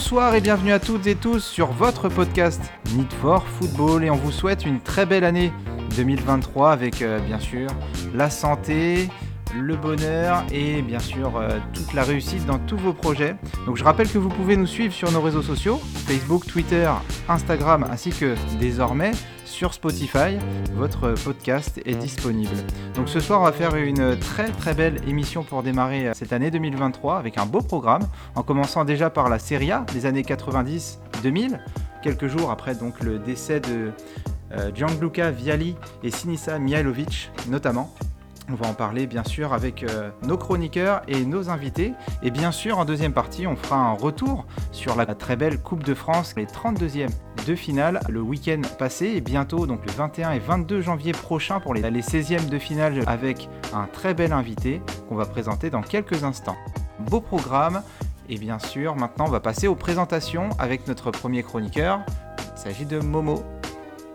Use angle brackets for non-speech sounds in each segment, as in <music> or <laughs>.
Bonsoir et bienvenue à toutes et tous sur votre podcast Need for Football et on vous souhaite une très belle année 2023 avec euh, bien sûr la santé, le bonheur et bien sûr euh, toute la réussite dans tous vos projets. Donc je rappelle que vous pouvez nous suivre sur nos réseaux sociaux, Facebook, Twitter, Instagram ainsi que désormais sur Spotify. Votre podcast est disponible. Donc ce soir on va faire une très très belle émission pour démarrer euh, cette année 2023 avec un beau programme en commençant déjà par la Serie A des années 90-2000 quelques jours après donc le décès de euh, Gianluca Vialli et Sinisa Mihailovic notamment. On va en parler bien sûr avec euh, nos chroniqueurs et nos invités. Et bien sûr, en deuxième partie, on fera un retour sur la très belle Coupe de France, les 32e de finale le week-end passé et bientôt, donc le 21 et 22 janvier prochain pour les, les 16e de finale avec un très bel invité qu'on va présenter dans quelques instants. Beau programme. Et bien sûr, maintenant, on va passer aux présentations avec notre premier chroniqueur. Il s'agit de Momo.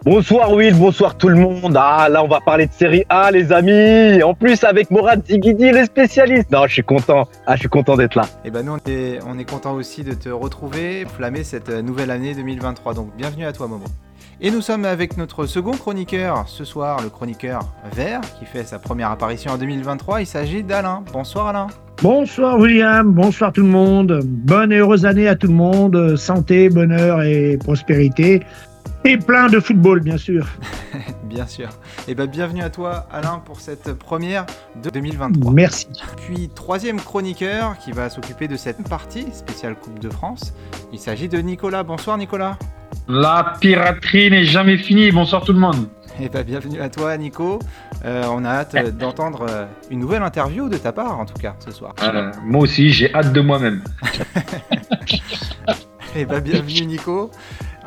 Bonsoir Will, bonsoir tout le monde. Ah là on va parler de série A les amis. En plus avec Morad Zigidi les spécialistes. Non je suis content. Ah je suis content d'être là. Et ben nous on est, on est content aussi de te retrouver, flammer cette nouvelle année 2023. Donc bienvenue à toi Momo. Et nous sommes avec notre second chroniqueur ce soir, le chroniqueur vert, qui fait sa première apparition en 2023. Il s'agit d'Alain. Bonsoir Alain. Bonsoir William, bonsoir tout le monde. Bonne et heureuse année à tout le monde. Santé, bonheur et prospérité. Et plein de football, bien sûr. <laughs> bien sûr. Et eh bien, bienvenue à toi, Alain, pour cette première de 2023. Merci. Puis, troisième chroniqueur qui va s'occuper de cette partie spéciale Coupe de France. Il s'agit de Nicolas. Bonsoir, Nicolas. La piraterie n'est jamais finie. Bonsoir, tout le monde. Et eh bien, bienvenue à toi, Nico. Euh, on a hâte d'entendre euh, une nouvelle interview de ta part, en tout cas, ce soir. Euh, moi aussi, j'ai hâte de moi-même. Et <laughs> eh bien, bienvenue, Nico.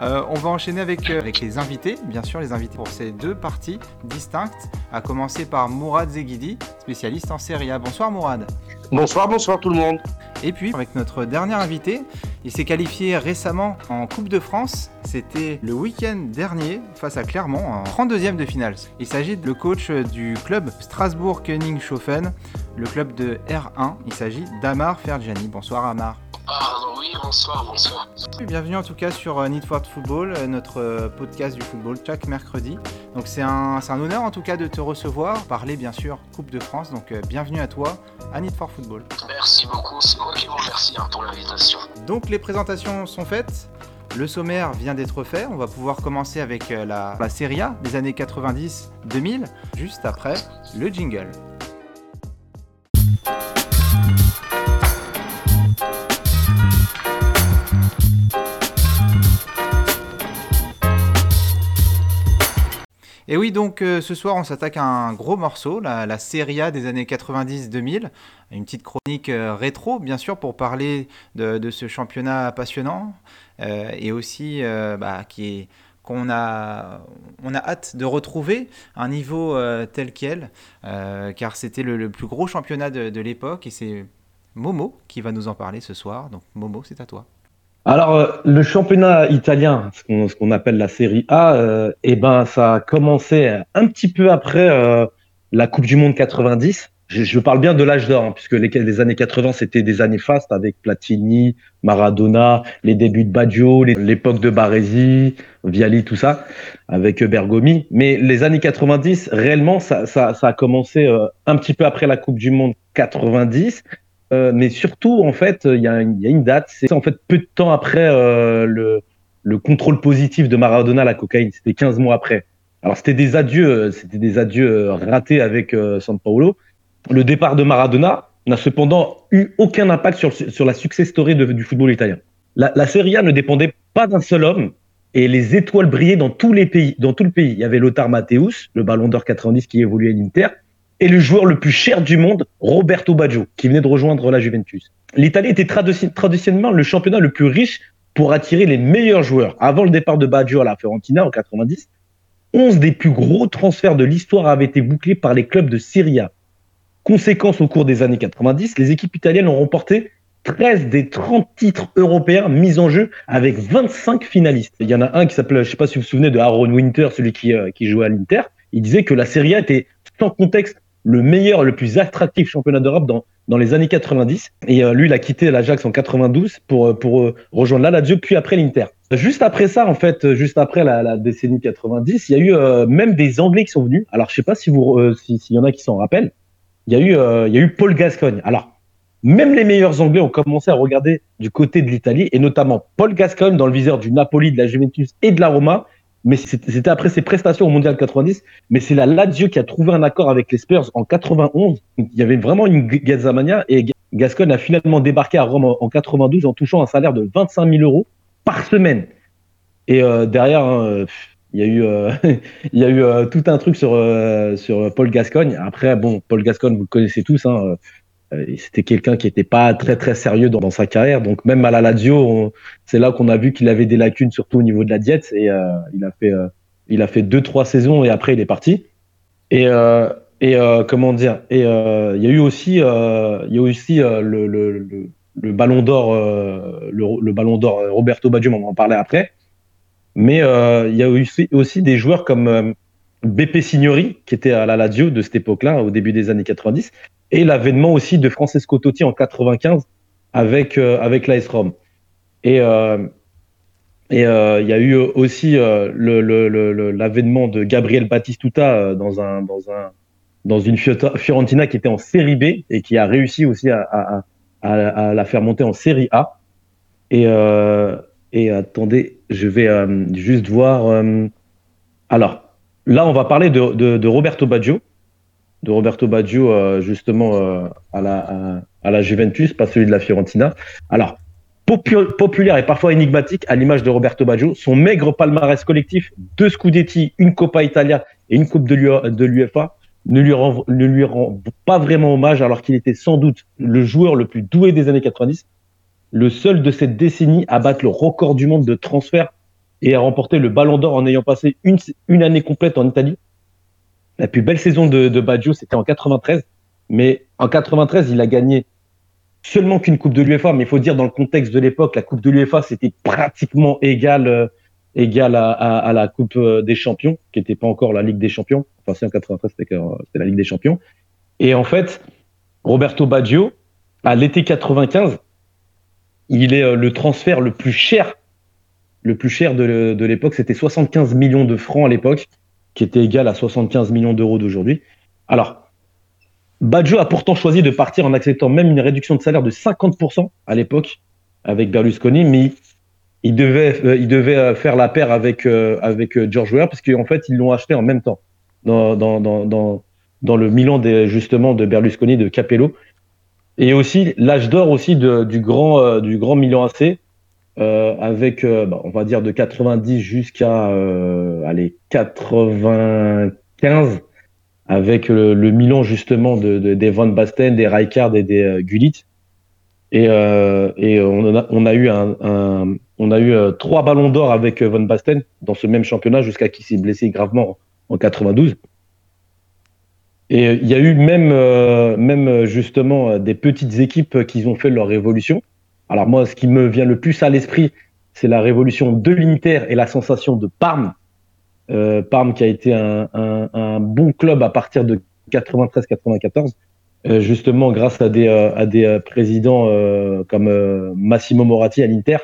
Euh, on va enchaîner avec, euh, avec, les invités, bien sûr, les invités pour ces deux parties distinctes, à commencer par Mourad Zeghidi, spécialiste en Serie A. Bonsoir Mourad. Bonsoir, bonsoir tout le monde. Et puis, avec notre dernier invité, il s'est qualifié récemment en Coupe de France. C'était le week-end dernier face à Clermont, en 32e de finale. Il s'agit de le coach du club strasbourg Königshofen, le club de R1. Il s'agit d'Amar Ferjani. Bonsoir Amar. Ah oui, bonsoir, bonsoir. Bienvenue en tout cas sur euh, Need for Football, euh, notre euh, podcast du football chaque mercredi. Donc c'est un, un, honneur en tout cas de te recevoir, parler bien sûr Coupe de France. Donc bienvenue à toi à Need for Football. Merci beaucoup, c'est moi qui vous remercie hein, pour l'invitation. Donc les présentations sont faites. Le sommaire vient d'être fait. On va pouvoir commencer avec la, la Serie A des années 90-2000, juste après le jingle. Et oui, donc euh, ce soir, on s'attaque à un gros morceau, la, la A des années 90-2000. Une petite chronique euh, rétro, bien sûr, pour parler de, ce championnat passionnant euh, et aussi bah, qui est qu'on a, hâte de retrouver un niveau tel quel, car c'était le, plus gros championnat de l'époque et c'est Momo qui va nous en parler ce soir. Donc Momo, c'est à toi. Alors, euh, le championnat italien, ce qu'on appelle la Série A, euh, eh ben, ça a commencé un petit peu après euh, la Coupe du Monde 90. Je, je parle bien de l'âge d'or, hein, puisque les, années 80, c'était des années fastes avec Platini, Maradona, les débuts de Baggio, l'époque de Baresi, Viali, tout ça, avec Bergomi. Mais les années 90, réellement, ça, ça, ça a commencé un petit peu après la Coupe du Monde 90. Euh, mais surtout, en fait, il y, a une date. C'est en fait peu de temps après euh, le, le, contrôle positif de Maradona à la cocaïne. C'était 15 mois après. Alors c'était des adieux, euh, c'était des adieux ratés avec San Paolo. Le départ de Maradona n'a cependant eu aucun impact sur, la success story du football italien. La, Serie A ne dépendait pas d'un seul homme et les étoiles brillaient dans tous les pays, tout le pays. Il y avait Lothar Matthäus, le Ballon d'Or 90 qui évoluait à l'Inter et le joueur le plus cher du monde, Roberto Baggio, qui venait de rejoindre la Juventus. L'Italie était traditionnellement le championnat le plus riche pour attirer les meilleurs joueurs. Avant le départ de Baggio à la Fiorentina en 90, 11 des plus gros transferts de l'histoire avaient été bouclés par les clubs de Serie A. Conséquence au cours des années 90, les équipes italiennes ont remporté 13 des 30 titres européens mis en jeu avec 25 finalistes. Il y en a un qui s'appelle, je sais pas si vous vous souvenez de Aaron Winter, celui qui, euh, qui jouait à l'Inter. Il disait que la Serie A était sans contexte le meilleur, le plus attractif championnat d'Europe dans, dans les années 90. Et euh, lui, il a quitté l'Ajax en 92 pour, euh, pour rejoindre la Lazio, puis après l'Inter. Juste après ça, en fait, juste après la, la décennie 90, il y a eu même des Anglais qui sont venus. Alors, je sais pas si vous, s'il y en a qui s'en rappellent. Il y a eu, il y a eu Paul Gascogne. Alors, même les meilleurs Anglais ont commencé à regarder du côté de l'Italie, et notamment Paul Gascogne dans le viseur du Napoli, de la Juventus et de la Roma. Mais c'était après ses prestations au Mondial 90. Mais c'est la Lazio qui a trouvé un accord avec les Spurs en 91. Il y avait vraiment une gazamania et Gascogne a finalement débarqué à Rome en 92 en touchant un salaire de 25 000 euros par semaine. Et euh, derrière, hein, il y a eu, euh, <laughs> euh, tout un truc sur, Paul Gascogne. Après, bon, Paul Gascogne, vous le connaissez tous. Hein, c'était quelqu'un qui n'était pas très très sérieux dans, sa carrière. Donc même à la Lazio, c'est là qu'on a vu qu'il avait des lacunes, surtout au niveau de la diète. Et euh, il a fait euh, il a fait deux trois saisons et après il est parti. Et et comment dire? Et il y a eu aussi il y a aussi le, le, ballon d'or le, ballon d'or Roberto Baggio, on va en parler après. Mais il y a eu aussi, des joueurs comme Beppe Signori qui était à la Lazio de cette époque-là, au début des années 90, et l'avènement aussi de Francesco Totti en 95 avec euh, avec l'AS Rome. Et euh, et euh, il y a eu aussi euh, l'avènement de Gabriel Battistuta dans un dans un dans une Fiorentina qui était en Série B et qui a réussi aussi à, à, à, à la faire monter en Série A. Et et attendez, je vais juste voir. alors là, on va parler de, de, de Roberto Baggio de Roberto Baggio euh, justement euh, à, la, Juventus, pas celui de la Fiorentina. Alors, populaire et parfois énigmatique à l'image de Roberto Baggio, son maigre palmarès collectif, deux Scudetti, une Coppa Italia et une Coupe de l'UEFA ne lui, rend, pas vraiment hommage alors qu'il était sans doute le joueur le plus doué des années 90, le seul de cette décennie à battre le record du monde de transfert et à remporter le Ballon d'Or en ayant passé une, une année complète en Italie la plus belle saison de, Baggio, c'était en 93. Mais en 93, il a gagné seulement qu'une Coupe de l'UEFA. Mais il faut dire, dans le contexte de l'époque, la Coupe de l'UEFA, c'était pratiquement égal, euh, à, la Coupe euh, des Champions, qui n'était pas encore la Ligue des Champions. Enfin, si en 93, c'était la Ligue des Champions. Et en fait, Roberto Baggio, à l'été 95, il est euh, le transfert le plus cher, le plus cher de l'époque. C'était 75 millions de francs à l'époque qui était égal à 75 millions d'euros d'aujourd'hui. Alors, Baggio a pourtant choisi de partir en acceptant même une réduction de salaire de 50% à l'époque avec Berlusconi, mais il devait, euh, il devait euh, faire la paire avec, euh, avec George Weah parce qu'en fait, ils l'ont acheté en même temps dans, dans, dans, dans, le Milan justement de Berlusconi, de Capello. Et aussi l'âge d'or aussi de, du, grand, du grand Milan AC, euh, avec, euh, bah, on va dire, de 90 jusqu'à euh, allez 95, avec le, Milan justement de, de, des Van Basten, des Rijkaard et des Gullit. Et, et on, a, on a eu un, on a eu trois ballons d'or avec Van Basten dans ce même championnat jusqu'à qui s'est blessé gravement en 92. Et il y a eu même, même justement des petites équipes qui ont fait leur révolution. Alors moi, ce qui me vient le plus à l'esprit, c'est la révolution de l'Inter et la sensation de Parme. Euh, Parme qui a été un, un, un, bon club à partir de 93-94, euh, justement grâce à des, euh, à des euh, présidents euh, comme Massimo Moratti à l'Inter,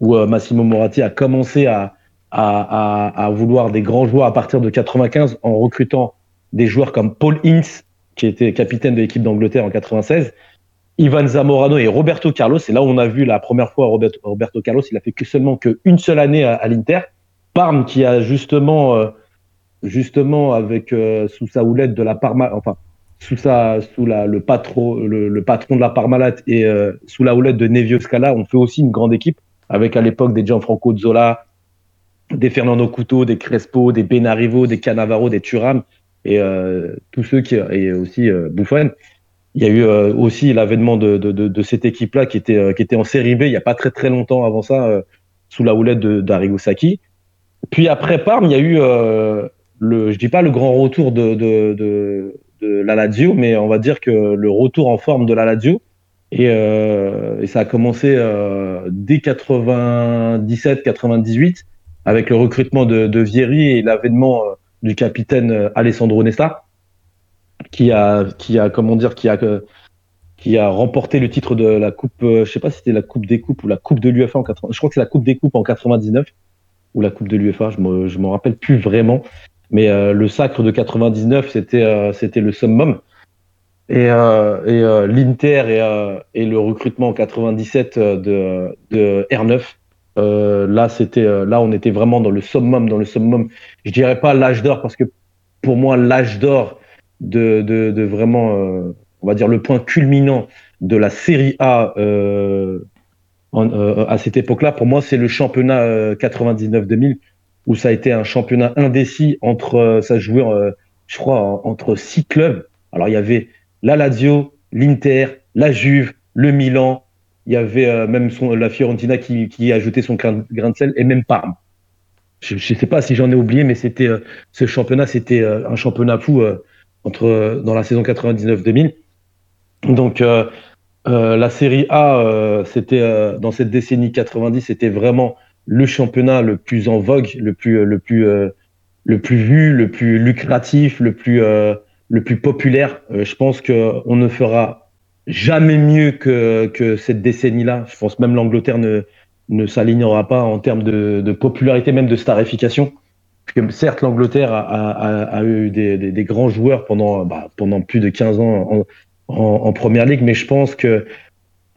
où Massimo Moratti a commencé à, à, à, à, vouloir des grands joueurs à partir de 95 en recrutant des joueurs comme Paul Ince, qui était capitaine de l'équipe d'Angleterre en 96, Ivan Zamorano et Roberto Carlos. C'est là on a vu la première fois Roberto, Roberto Carlos. Il a fait que seulement qu'une seule année à, l'Inter. Parme qui a justement, euh, justement avec euh, sous sa houlette de la Parma, enfin sous sa, sous la, le patron, le, patron de la Parmalat et euh, sous la houlette de Nevio Scala, on fait aussi une grande équipe avec à l'époque des Gianfranco Zola, des Fernando Couto, des Crespo, des Benarivo, des Canavaro, des Turam et tous ceux qui et aussi Buffon il y a eu euh, aussi l'avènement de, de, de, de, cette équipe-là qui était, euh, qui était en série B il n'y a pas très très longtemps avant ça, euh, sous la houlette d'Arrigo Saki. Puis après Parme, il y a eu, le, je dis pas le grand retour de, de, de, de, la Lazio, mais on va dire que le retour en forme de la Lazio. Et, et ça a commencé dès 97-98 avec le recrutement de, de Vieri et l'avènement du capitaine Alessandro Nesta. Qui a, qui a, comment dire, qui a, qui a remporté le titre de la coupe, je sais pas si c'était la coupe des coupes ou la coupe de l'UEFA en 80, je crois que c'est la coupe des coupes en 99 ou la coupe de l'UEFA, je me, je m'en rappelle plus vraiment. Mais le sacre de 99, c'était, c'était le summum. Et, euh, et euh, l'Inter et, et, le recrutement en 97 de, de R9, là c'était, là on était vraiment dans le summum, dans le summum. Je dirais pas l'âge d'or parce que pour moi l'âge d'or de, de, vraiment, on va dire le point culminant de la Série A en, à cette époque-là, pour moi c'est le championnat 99-2000 où ça a été un championnat indécis entre, ça jouait, je crois, entre six clubs. Alors il y avait la Lazio, l'Inter, la Juve, le Milan. Il y avait euh, même la Fiorentina qui, qui a ajouté son grain, de sel et même Parme. Je ne sais pas si j'en ai oublié, mais c'était euh, ce championnat, c'était euh, un championnat fou entre dans la saison 99-2000. Donc la Série A, c'était dans cette décennie 90, c'était vraiment le championnat le plus en vogue, le plus le plus le plus vu, le plus lucratif, le plus le plus populaire. Euh, je pense qu'on ne fera jamais mieux que, que cette décennie-là. Je pense même l'Angleterre ne, ne s'alignera pas en termes de, popularité, même de starification. Certes, l'Angleterre a, eu des, grands joueurs pendant, bah, plus de 15 ans en, en, Première Ligue, mais je pense que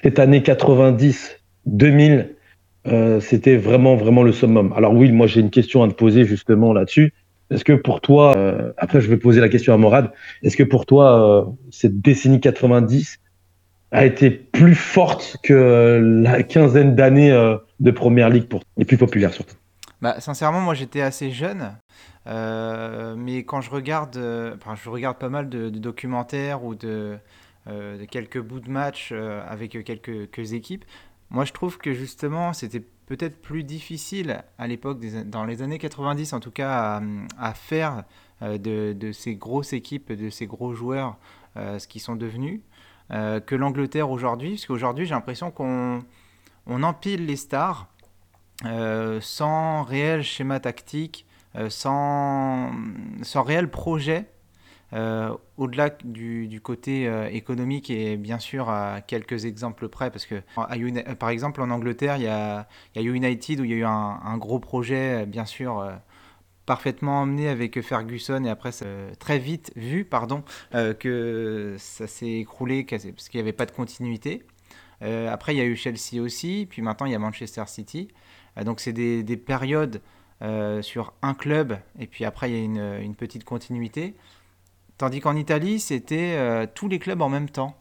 cette année 90, 2000, euh, c'était vraiment, vraiment le summum. Alors oui, moi j'ai une question à te poser justement là-dessus. Est-ce que pour toi, euh, après je vais poser la question à Morad, est-ce que pour toi, euh, cette décennie 90 a été plus forte que la quinzaine d'années de Première Ligue pour, et plus populaire surtout? Bah, Sincèrement, moi j'étais assez jeune, mais quand je regarde, enfin, je regarde pas mal de, documentaires ou de, de, quelques bouts de match avec quelques, équipes, moi je trouve que justement c'était peut-être plus difficile à l'époque, dans les années 90 en tout cas, à, faire euh, de, ces grosses équipes, de ces gros joueurs, euh, ce qu'ils sont devenus, euh, que l'Angleterre aujourd'hui. Parce qu'aujourd'hui, j'ai l'impression qu'on on empile les stars sans réel schéma tactique, sans, sans réel projet euh, au-delà du, côté euh, économique et bien sûr à quelques exemples près, parce que par exemple en Angleterre, il y a, United où il y a eu un, gros projet, bien sûr, euh, parfaitement emmené avec Ferguson et après très vite vu pardon, que ça s'est écroulé parce qu'il n'y avait pas de continuité. après, il y a eu Chelsea aussi, puis maintenant il y a Manchester City. Donc c'est des, périodes sur un club et puis après il y a une petite continuité. Tandis qu'en Italie, c'était euh, tous les clubs en même temps.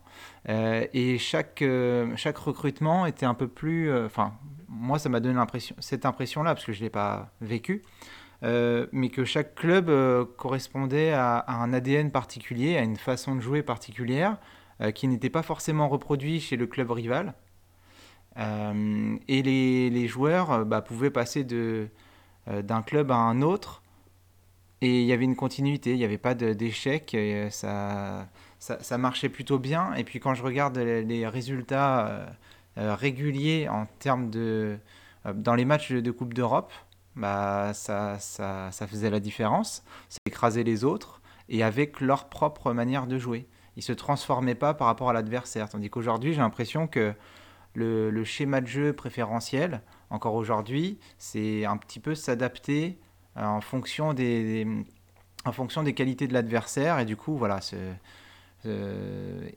Euh, et chaque, euh, chaque recrutement était un peu plus... Enfin, moi, ça m'a donné cette impression-là, parce que je ne l'ai pas vécu. mais que chaque club correspondait à, un ADN particulier, à une façon de jouer particulière, qui n'était pas forcément reproduit chez le club rival. Et les, joueurs bah, pouvaient passer d'un club à un autre et il y avait une continuité, il n'y avait pas d'échec, ça, ça, marchait plutôt bien. Et puis quand je regarde les, résultats euh, euh, réguliers en termes de... Euh, dans les matchs de Coupe d'Europe, bah, ça, ça, ça, faisait la différence. C'est écraser les autres et avec leur propre manière de jouer. Ils ne se transformaient pas par rapport à l'adversaire. Tandis qu'aujourd'hui, j'ai l'impression que le, schéma de jeu préférentiel, encore aujourd'hui, c'est un petit peu s'adapter euh, en fonction des, en fonction des qualités de l'adversaire et du coup voilà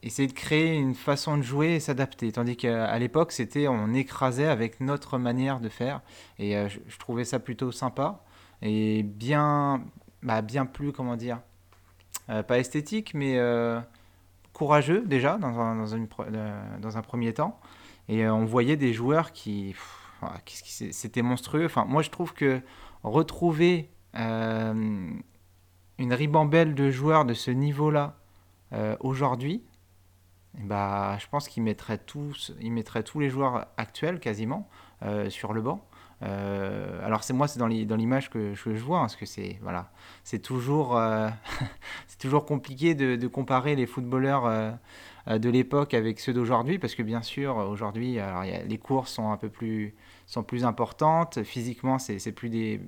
essayer de créer une façon de jouer et s'adapter. Tandis qu'à l'époque c'était on écrasait avec notre manière de faire et euh, je, trouvais ça plutôt sympa et bien bah, bien plus comment dire euh, pas esthétique mais courageux déjà dans un, dans, un premier temps et on voyait des joueurs qui c'était monstrueux moi je trouve que retrouver euh, une ribambelle de joueurs de ce niveau-là euh, aujourd'hui, bah, je pense qu'il mettrait tous, les joueurs actuels quasiment euh, sur le banc. Alors c'est moi, c'est dans l'image que, je vois, hein, parce que c'est voilà, c'est toujours, <laughs> c'est toujours compliqué de, comparer les footballeurs de l'époque avec ceux d'aujourd'hui, parce que bien sûr aujourd'hui, les courses sont un peu plus sont plus importantes. Physiquement, c'est plus, des,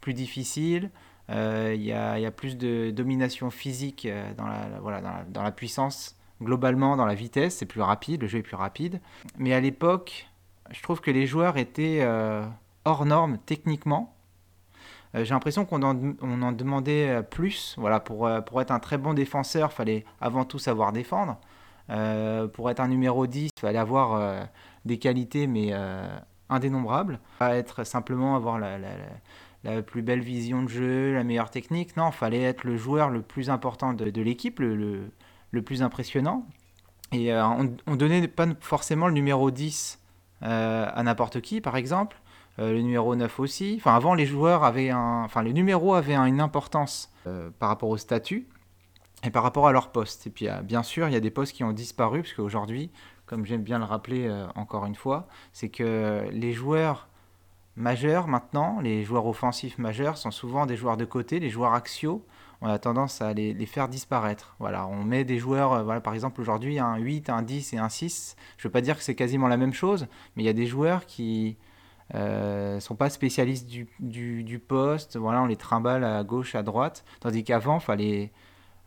plus difficile. Euh, il y, a, y, a, plus de domination physique dans la, voilà, dans la puissance, globalement dans la vitesse, c'est plus rapide, le jeu est plus rapide. Mais à l'époque, je trouve que les joueurs étaient hors normes techniquement. Euh, j'ai l'impression qu'on en, demandait euh, plus. Voilà, pour, euh, pour être un très bon défenseur, il fallait avant tout savoir défendre. pour être un numéro 10, il fallait avoir des qualités, mais indénombrables. Pas être simplement avoir la, la, plus belle vision de jeu, la meilleure technique. Non, il fallait être le joueur le plus important de, l'équipe, le, le, le, plus impressionnant. Et on, on donnait pas forcément le numéro 10 à n'importe qui, par exemple. Euh, le numéro 9 aussi. Enfin, avant, les joueurs avaient un. Enfin, les numéros avaient une importance euh, par rapport au statut et par rapport à leur poste. Et puis, bien sûr, il y a des postes qui ont disparu, parce qu'aujourd'hui, comme j'aime bien le rappeler euh, encore une fois, c'est que les joueurs majeurs maintenant, les joueurs offensifs majeurs, sont souvent des joueurs de côté, les joueurs axiaux. On a tendance à les, faire disparaître. Voilà, on met des joueurs, voilà, par exemple aujourd'hui un 8, un 10 et un 6. Je ne veux pas dire que c'est quasiment la même chose, mais il y a des joueurs qui, euh, ne sont pas spécialistes du, poste. Voilà, on les trimballe à gauche, à droite. Tandis qu'avant, fallait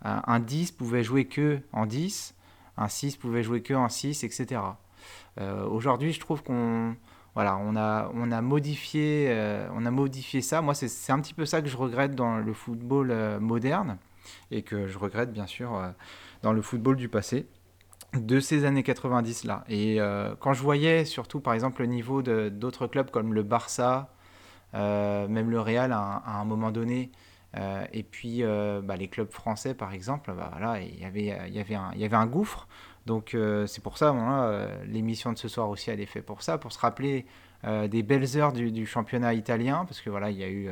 un 10 pouvait jouer que en 10, un 6 pouvait jouer que en 6, etc. Euh, Aujourd'hui, je trouve qu'on voilà, on a, on a, modifié, euh, on a modifié ça. Moi, c'est un petit peu ça que je regrette dans le football euh, moderne et que je regrette bien sûr euh, dans le football du passé de ces années 90 là. Et quand je voyais surtout par exemple le niveau d'autres clubs comme le Barça, même le Real à, un moment donné, et puis bah, les clubs français par exemple, bah, y il avait y avait un gouffre. Donc c'est pour ça, l'émission de ce soir aussi elle est faite pour ça, pour se rappeler des belles heures du, championnat italien, parce que voilà, il y a eu,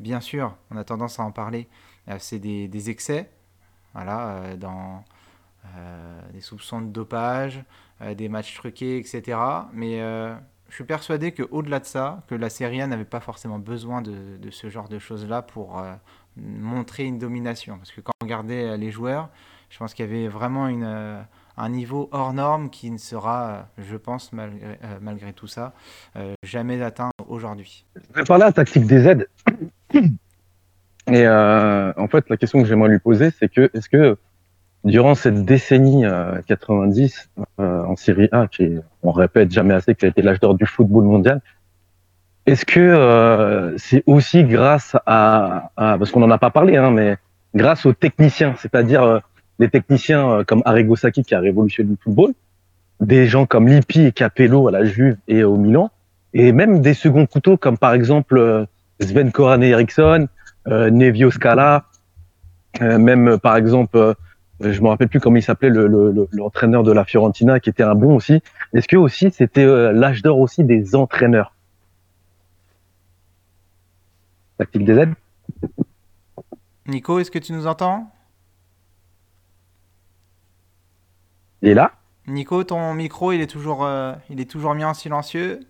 bien sûr, on a tendance à en parler, c'est des, excès, voilà, dans euh, des soupçons de dopage, euh, des matchs truqués, etc. Mais euh, je suis persuadé qu'au-delà de ça, que la Serie A n'avait pas forcément besoin de, de ce genre de choses-là pour montrer une domination. Parce que quand on regardait les joueurs, je pense qu'il y avait vraiment une, un niveau hors norme qui ne sera, je pense, malgré, malgré tout ça, jamais atteint aujourd'hui. Je vais parler à Tactique des aides. <clears throat> Et en fait, la question que j'aimerais lui poser, c'est que est-ce que durant cette décennie 90 euh, euh, en Série A, qui on répète jamais assez, qui a été l'âge d'or du football mondial, est-ce que euh, c'est aussi grâce à, parce qu'on n'en a pas parlé, hein, mais grâce aux techniciens, c'est-à-dire les techniciens comme Arrigo Sacchi qui a révolutionné le football, des gens comme Lippi et Capello à la Juve et au Milan, et même des seconds couteaux comme par exemple Sven Koran Eriksson, Nevio Scala, même par exemple euh, je me rappelle plus comment il s'appelait l'entraîneur le, le, de la Fiorentina qui était un bon aussi. Est-ce que aussi c'était euh, l'âge d'or aussi des entraîneurs? Tactique des aides? Nico, est-ce que tu nous entends? Il est là Nico, ton micro, il est toujours, euh, il est toujours mis en silencieux.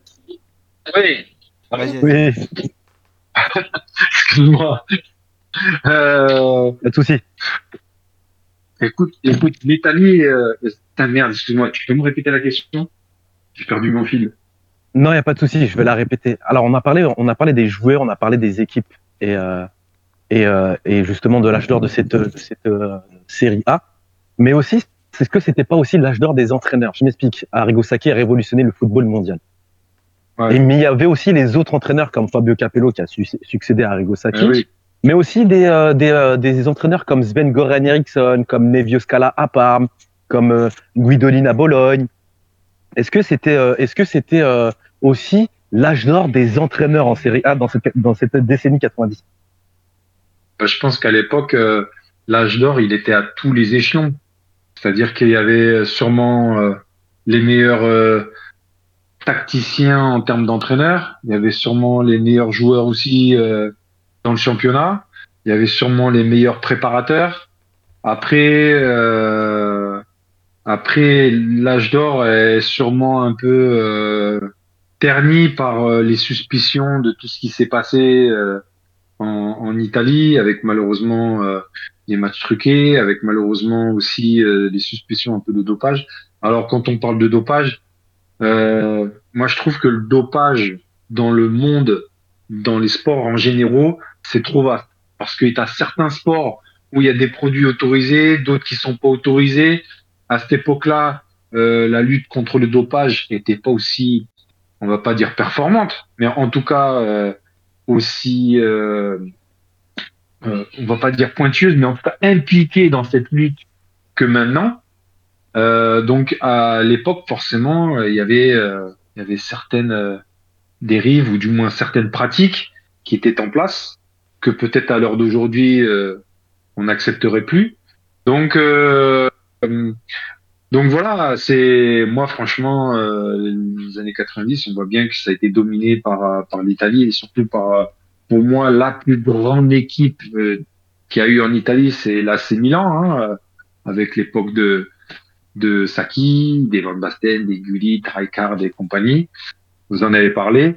Oui. Oui. <laughs> Excuse-moi. Euh... Pas de souci. Écoute, écoute, l'Italie, euh, ta merde, excuse-moi, tu peux me répéter la question? J'ai perdu mon fil. Non, il n'y a pas de souci, je vais la répéter. Alors, on a parlé, on a parlé des joueurs, on a parlé des équipes et, euh, et, euh, et justement de l'âge d'or de cette, de cette euh, série A. Mais aussi, c'est ce que c'était pas aussi l'âge d'or des entraîneurs? Je m'explique. Arrigo Sacchi a révolutionné le football mondial. Ouais. Et, mais il y avait aussi les autres entraîneurs comme Fabio Capello qui a su succédé à Arrigo Sacchi. Eh oui mais aussi des, euh, des, euh, des, entraîneurs comme Sven Goran Eriksson, comme Nevio Scala à Parme, comme euh, Guidolin à Bologne. Est-ce que c'était euh, est-ce que c'était aussi l'âge d'or des entraîneurs en Série A dans cette, dans cette décennie 90 bah, Je pense qu'à l'époque, l'âge d'or, il était à tous les échelons. C'est-à-dire qu'il y avait sûrement les meilleurs tacticiens en termes d'entraîneurs. Il y avait sûrement les meilleurs joueurs aussi dans le championnat. Il y avait sûrement les meilleurs préparateurs. Après, euh, après l'âge d'or est sûrement un peu euh, terni par euh, les suspicions de tout ce qui s'est passé euh, en, Italie, avec malheureusement euh, les matchs truqués, avec malheureusement aussi des suspicions un peu de dopage. Alors quand on parle de dopage, moi je trouve que le dopage dans le monde, dans les sports en généraux, c'est trop vaste. parce que tu as certains sports où il y a des produits autorisés, d'autres qui sont pas autorisés. À cette époque-là, euh, la lutte contre le dopage n'était pas aussi, on va pas dire performante, mais en tout cas euh, aussi, euh, euh, on va pas dire pointueuse, mais en tout cas impliquée dans cette lutte que maintenant. Euh, donc à l'époque, forcément, il y avait, euh, il y avait certaines euh, dérives ou du moins certaines pratiques qui étaient en place que peut-être à l'heure d'aujourd'hui euh, on n'accepterait plus. Donc euh, euh, donc voilà, c'est moi franchement euh, les années 90, on voit bien que ça a été dominé par euh, par l'Italie et surtout par euh, pour moi la plus grande équipe euh, qu'il y a eu en Italie, c'est l'AC Milan hein, euh, avec l'époque de de Sacchi, des Van Basten, des Gullit, Rijkaard et compagnie. Vous en avez parlé.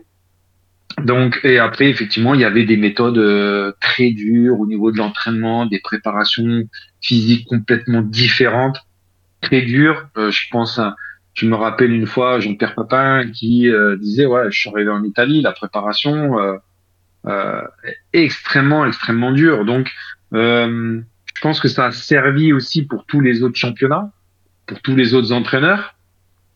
Donc, et après, effectivement, il y avait des méthodes euh, très dures au niveau de l'entraînement, des préparations physiques complètement différentes, très dures. Je pense, je me rappelle une fois Jean-Pierre Papin qui disait, ouais, je suis arrivé en Italie, la préparation extrêmement, extrêmement dure. Donc, euh, je pense que ça a servi aussi pour tous les autres championnats, pour tous les autres entraîneurs,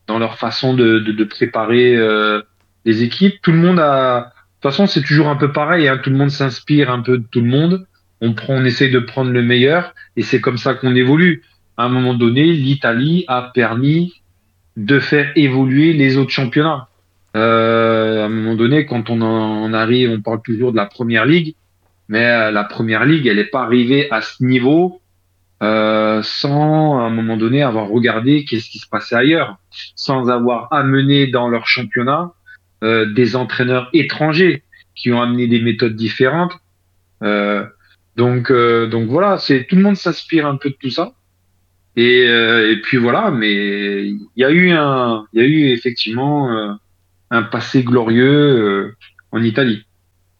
dans leur façon de, de, de préparer euh, les équipes. Tout le monde a. De toute façon, c'est toujours un peu pareil. Hein. Tout le monde s'inspire un peu de tout le monde. On prend, on essaye de prendre le meilleur, et c'est comme ça qu'on évolue. À un moment donné, l'Italie a permis de faire évoluer les autres championnats. Euh, à un moment donné, quand on en arrive, on parle toujours de la première ligue, mais euh, la première ligue, elle n'est pas arrivée à ce niveau euh, sans à un moment donné avoir regardé qu'est-ce qui se passait ailleurs, sans avoir amené dans leur championnat euh, des entraîneurs étrangers qui ont amené des méthodes différentes. Euh, donc, euh, donc voilà, c'est tout le monde s'inspire un peu de tout ça. Et, et puis voilà, mais il y a eu un, il y a eu effectivement un passé glorieux euh, en Italie.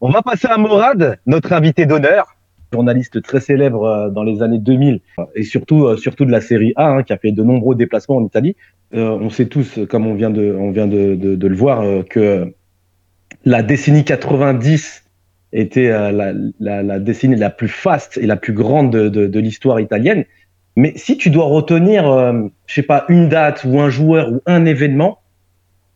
On va passer à Morad, notre invité d'honneur, journaliste très célèbre euh, dans les années 2000 et surtout euh, surtout de la série A, hein, qui a fait de nombreux déplacements en Italie. On sait tous, comme on vient de on vient de, le voir, que la décennie 90 était la, décennie la plus faste et la plus grande de, de, l'histoire italienne. Mais si tu dois retenir, je sais pas, une date ou un joueur ou un événement,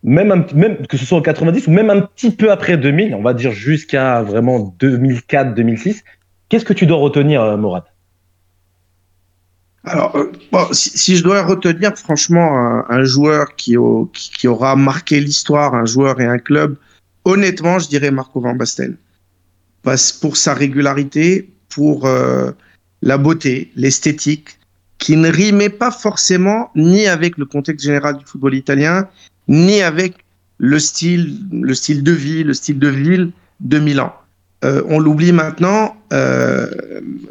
même, un, que ce soit en 90 ou même un petit peu après 2000, on va dire jusqu'à vraiment 2004-2006, qu'est-ce que tu dois retenir, euh, Morad? Alors, euh, si, je dois retenir franchement un, joueur qui aura marqué l'histoire, un joueur et un club, honnêtement, je dirais Marco Van Basten. Parce pour sa régularité, pour euh, la beauté, l'esthétique, qui ne rimait pas forcément ni avec le contexte général du football italien, ni avec le style, le style de vie, le style de ville de Milan. Euh, on l'oublie maintenant, euh,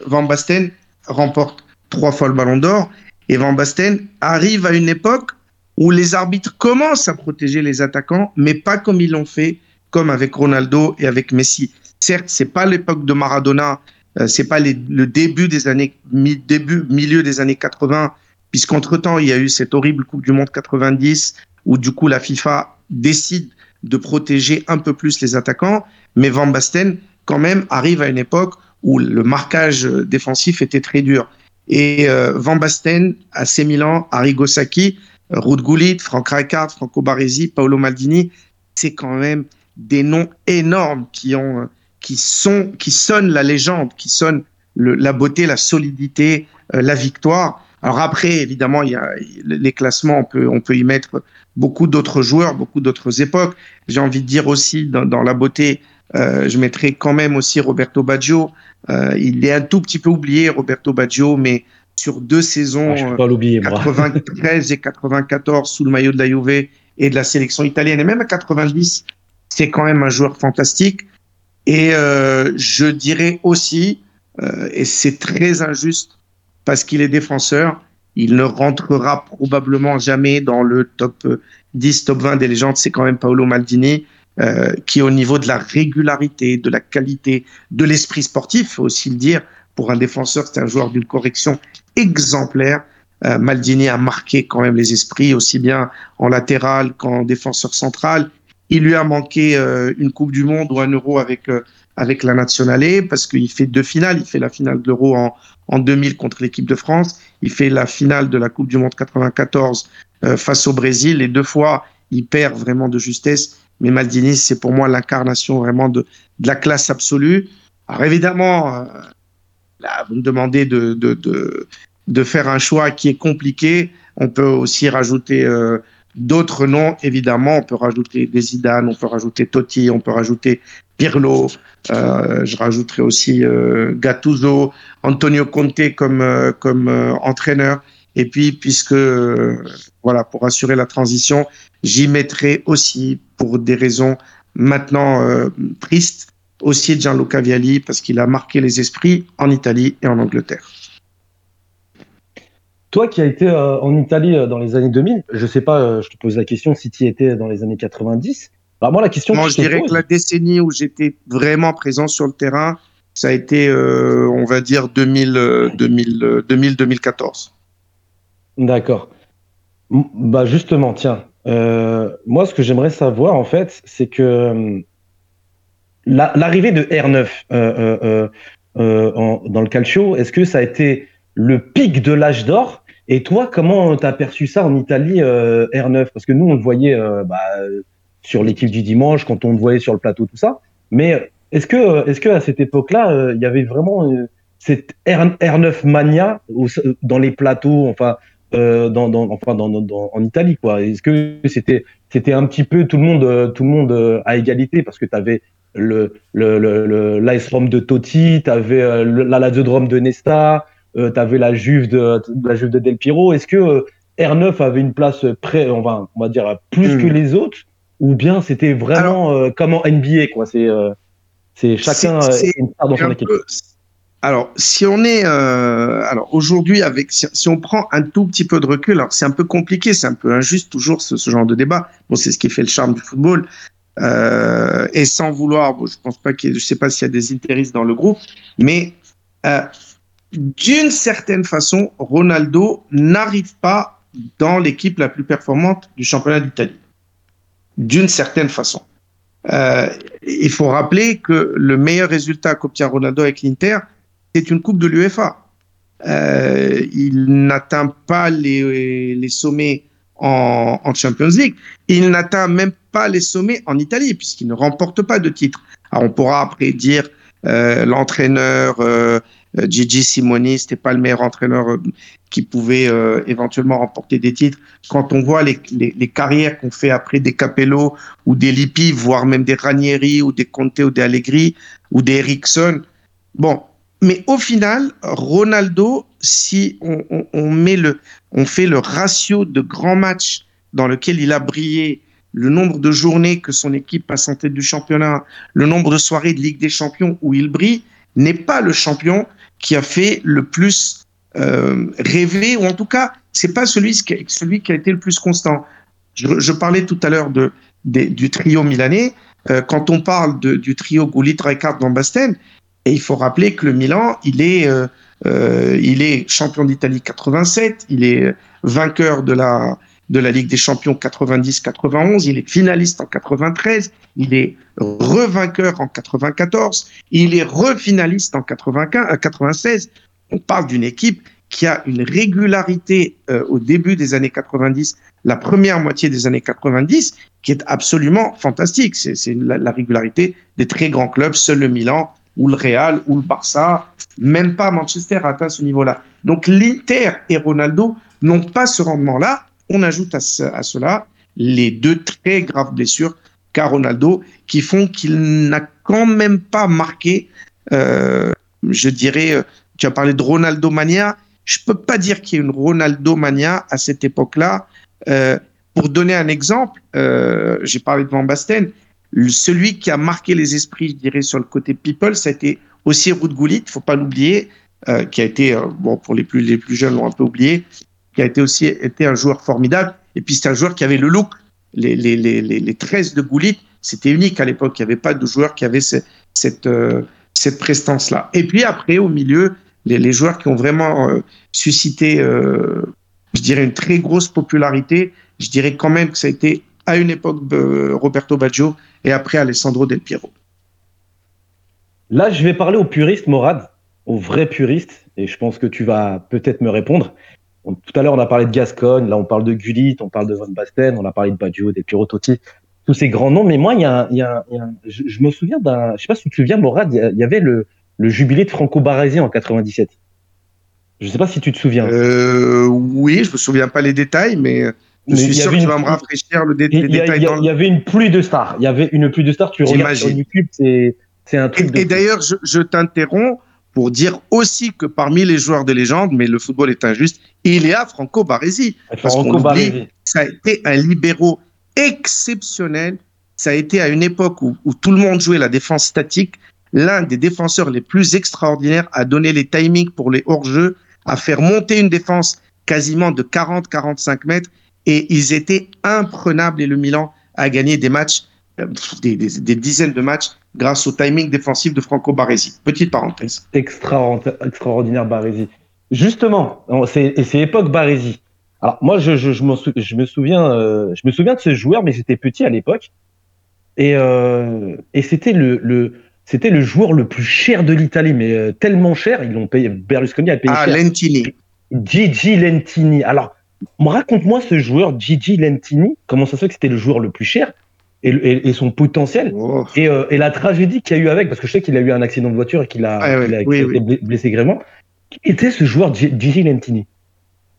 Van Basten remporte trois fois le ballon d'or et Van Basten arrive à une époque où les arbitres commencent à protéger les attaquants, mais pas comme ils l'ont fait, comme avec Ronaldo et avec Messi. Certes, c'est pas l'époque de Maradona, euh, c'est pas le début des années, mi- début, milieu des années 80, puisqu'entre temps, il y a eu cette horrible Coupe du Monde 90 où du coup la FIFA décide de protéger un peu plus les attaquants, mais Van Basten quand même arrive à une époque où le marquage défensif était très dur. Et euh, Van Basten, AC Milan, Arrigo Sacchi, Ruud Gullit, Frank Rijkaard, Franco Baresi, Paolo Maldini, c'est quand même des noms énormes qui ont, qui sont, qui sonnent la légende, qui sonnent la beauté, la solidité, euh, la victoire. Alors après, évidemment, il y a les classements, on peut, on peut y mettre beaucoup d'autres joueurs, beaucoup d'autres époques. J'ai envie de dire aussi dans, dans la beauté, euh, je mettrai quand même aussi Roberto Baggio. Euh, il est un tout petit peu oublié, Roberto Baggio, mais sur deux saisons, Ah, Je euh, peux pas l'oublier, moi. 93 et 94 sous le maillot de la Juve et de la sélection italienne et même à 90 c'est quand même un joueur fantastique et euh, je dirais aussi euh, et c'est très injuste parce qu'il est défenseur il ne rentrera probablement jamais dans le top 10 top 20 des légendes. C'est quand même Paolo Maldini euh, qui au niveau de la régularité de la qualité de l'esprit sportif faut aussi le dire. Pour un défenseur c'est un joueur d'une correction exemplaire. Euh, Maldini a marqué quand même les esprits, aussi bien en latéral qu'en défenseur central. Il lui a manqué euh, une Coupe du Monde ou un Euro avec, euh, avec la Nationale parce qu'il fait deux finales. Il fait la finale de l'Euro en, en 2000 contre l'équipe de France. Il fait la finale de la Coupe du Monde 94 euh, face au Brésil. Les deux fois, il perd vraiment de justesse. Mais Maldini, c'est pour moi l'incarnation vraiment de, la classe absolue. Alors évidemment, euh, là, vous me demandez de, de, de, de, faire un choix qui est compliqué. On peut aussi rajouter euh, d'autres noms, évidemment. On peut rajouter des Zidane, on peut rajouter Totti, on peut rajouter Pirlo. Euh, je rajouterai aussi euh, Gattuso, Antonio Conte comme, euh, comme euh, entraîneur. Et puis, puisque, voilà, pour assurer la transition, j'y mettrai aussi, pour des raisons maintenant tristes, aussi Gianluca Vialli, parce qu'il a marqué les esprits en Italie et en Angleterre. Toi qui as été en Italie dans les années 2000, je sais pas, je te pose la question si tu y étais dans les années 90. Alors moi la question Moi, que je dirais pose- que la décennie où j'étais vraiment présent sur le terrain, ça a été, euh, on va dire, 2000, euh, 2000, euh, 2000, 2014. D'accord. Bah justement, tiens, euh, moi ce que j'aimerais savoir en fait, c'est que la- l'arrivée de R9 euh, euh, euh, euh, en- dans le calcio, est-ce que ça a été le pic de l'âge d'or? Et toi, comment t'as perçu ça en Italie, euh, R9 Parce que nous, on le voyait bah, sur l'équipe du dimanche, quand on le voyait sur le plateau, tout ça. Mais est-ce que, est-ce que à cette époque-là, euh, il y avait vraiment euh, cette R, R9 mania au- dans les plateaux, enfin, euh, dans, dans, enfin, dans, dans- en Italie, quoi? Est-ce que c'était, c'était un petit peu tout le monde, tout le monde à égalité? Parce que tu avais le, le, le, le l'AS Rome de Totti, tu avais la Lazio de de Nesta, tu avais la Juve de, la Juve de Del Piero. Est-ce que euh, R9 avait une place près, on va, on va dire plus Hmm. que les autres, ou bien c'était vraiment euh, comme en NBA, quoi C'est, euh, c'est chacun C'est- euh, c'est une part dans son équipe. peu- alors, si on est, euh, alors aujourd'hui, avec, si, si on prend un tout petit peu de recul, alors c'est un peu compliqué, c'est un peu injuste toujours ce, ce genre de débat. Bon, c'est ce qui fait le charme du football. Euh, et sans vouloir, bon, je pense pas qu'il je sais pas s'il y a des intérêts dans le groupe, mais euh, d'une certaine façon, Ronaldo n'arrive pas dans l'équipe la plus performante du championnat d'Italie. D'une certaine façon. Euh, il faut rappeler que le meilleur résultat qu'obtient Ronaldo avec l'Inter, c'est une coupe de l'UEFA. Euh, il n'atteint pas les, sommets en, Champions League. Il n'atteint même pas les sommets en Italie puisqu'il ne remporte pas de titre. On pourra après dire euh, l'entraîneur Gigi Simoni, c'était pas le meilleur entraîneur qui pouvait euh, éventuellement remporter des titres. Quand on voit les, les, les carrières qu'on fait après des Capello ou des Lippi, voire même des Ranieri ou des Conte ou des Allegri ou des Eriksson, bon. Mais au final, Ronaldo, si on, on, on, met le, on fait le ratio de grands matchs dans lequel il a brillé, le nombre de journées que son équipe passe en tête du championnat, le nombre de soirées de Ligue des Champions où il brille, n'est pas le champion qui a fait le plus euh, rêver, ou en tout cas, c'est pas celui qui, a, celui qui a été le plus constant. Je, parlais tout à l'heure de, du trio milanais. Euh, quand on parle du trio Gullit, Rijkaard, Van Basten, et il faut rappeler que le Milan, il est, euh, euh, il est champion d'Italie 87, il est vainqueur de la, de la Ligue des Champions 90-91, il est finaliste en 93, il est revainqueur en 94, il est refinaliste en 95, 96. On parle d'une équipe qui a une régularité euh, au début des années 90, la première moitié des années 90, qui est absolument fantastique. C'est la, la régularité des très grands clubs, seul le Milan ou le Real ou le Barça, même pas Manchester a atteint ce niveau-là. Donc l'Inter et Ronaldo n'ont pas ce rendement-là. On ajoute à, ce, à, cela les deux très graves blessures qu'a Ronaldo qui font qu'il n'a quand même pas marqué, euh, je dirais, tu as parlé de Ronaldo Mania, je peux pas dire qu'il y ait une Ronaldo Mania à cette époque-là. Euh, pour donner un exemple, euh, j'ai parlé de Van Basten, celui qui a marqué les esprits, je dirais, sur le côté people, ça a été aussi Ruud Gullit, faut pas l'oublier, euh, qui a été, bon, pour les plus, les plus jeunes l'ont un peu oublié, qui a été aussi été un joueur formidable. Et puis c'est un joueur qui avait le look. Les, les, les, les 13 de Gullit, c'était unique à l'époque. Il n'y avait pas de joueur qui avait ce, cette, euh, cette prestance-là. Et puis après, au milieu, les, joueurs qui ont vraiment euh, suscité, euh, je dirais, une très grosse popularité, je dirais quand même que ça a été à une époque euh, Roberto Baggio et après Alessandro Del Piero. Là, je vais parler aux puristes, Morad, aux vrais puristes, et je pense que tu vas peut-être me répondre. On- tout à l'heure, on a parlé de Gascogne, là, on parle de Gullit, on parle de Van Basten, on a parlé de Baggio, des Piro Totti, tous ces grands noms. Mais moi, il y a, je, me souviens d'un, je sais pas si tu te souviens, Morad, il y avait le, le jubilé de Franco Baresi en 97. Je sais pas si tu te souviens. Euh, oui, je me souviens pas les détails, mais je Mais suis sûr que tu vas me rafraîchir le dé- Il les y, a- détails il y a- dans il y avait une pluie de stars. Il y avait une pluie de stars. Tu regardes sur. YouTube, c'est, un truc. Et, d'ailleurs, je, je t'interromps pour dire aussi que parmi les joueurs de légende, mais le football est injuste, il y a Franco Baresi. parce qu'on Franco Baresi. Ça a été un libéraux exceptionnel. Ça a été à une époque où, où tout le monde jouait la défense statique. L'un des défenseurs les plus extraordinaires à donner les timings pour les hors-jeux, à faire monter une défense quasiment de 40-45 mètres. Et ils étaient imprenables et le Milan a gagné des matchs, euh, des, dizaines de matchs grâce au timing défensif de Franco Baresi. Petite parenthèse. Extraordinaire, Baresi. Justement, c'est, époque Baresi. Alors moi, je, me souviens, euh, je me souviens de ce joueur, mais j'étais petit à l'époque, et, euh, c'était le, c'était le joueur le plus cher de l'Italie, mais euh, tellement cher, ils l'ont payé. Berlusconi a payé Ah, cher. Lentini. Gigi Lentini. Alors, moi, raconte-moi ce joueur, Gigi Lentini, comment ça se fait que c'était le joueur le plus cher et, le- et- et son potentiel Oh. et, euh, et la tragédie qu'il y a eu avec, parce que je sais qu'il a eu un accident de voiture et qu'il a, Ouais, ouais, qu'il a- oui, qu'il a oui. été blessé gravement. Qui était ce joueur, Gi- Gigi Lentini?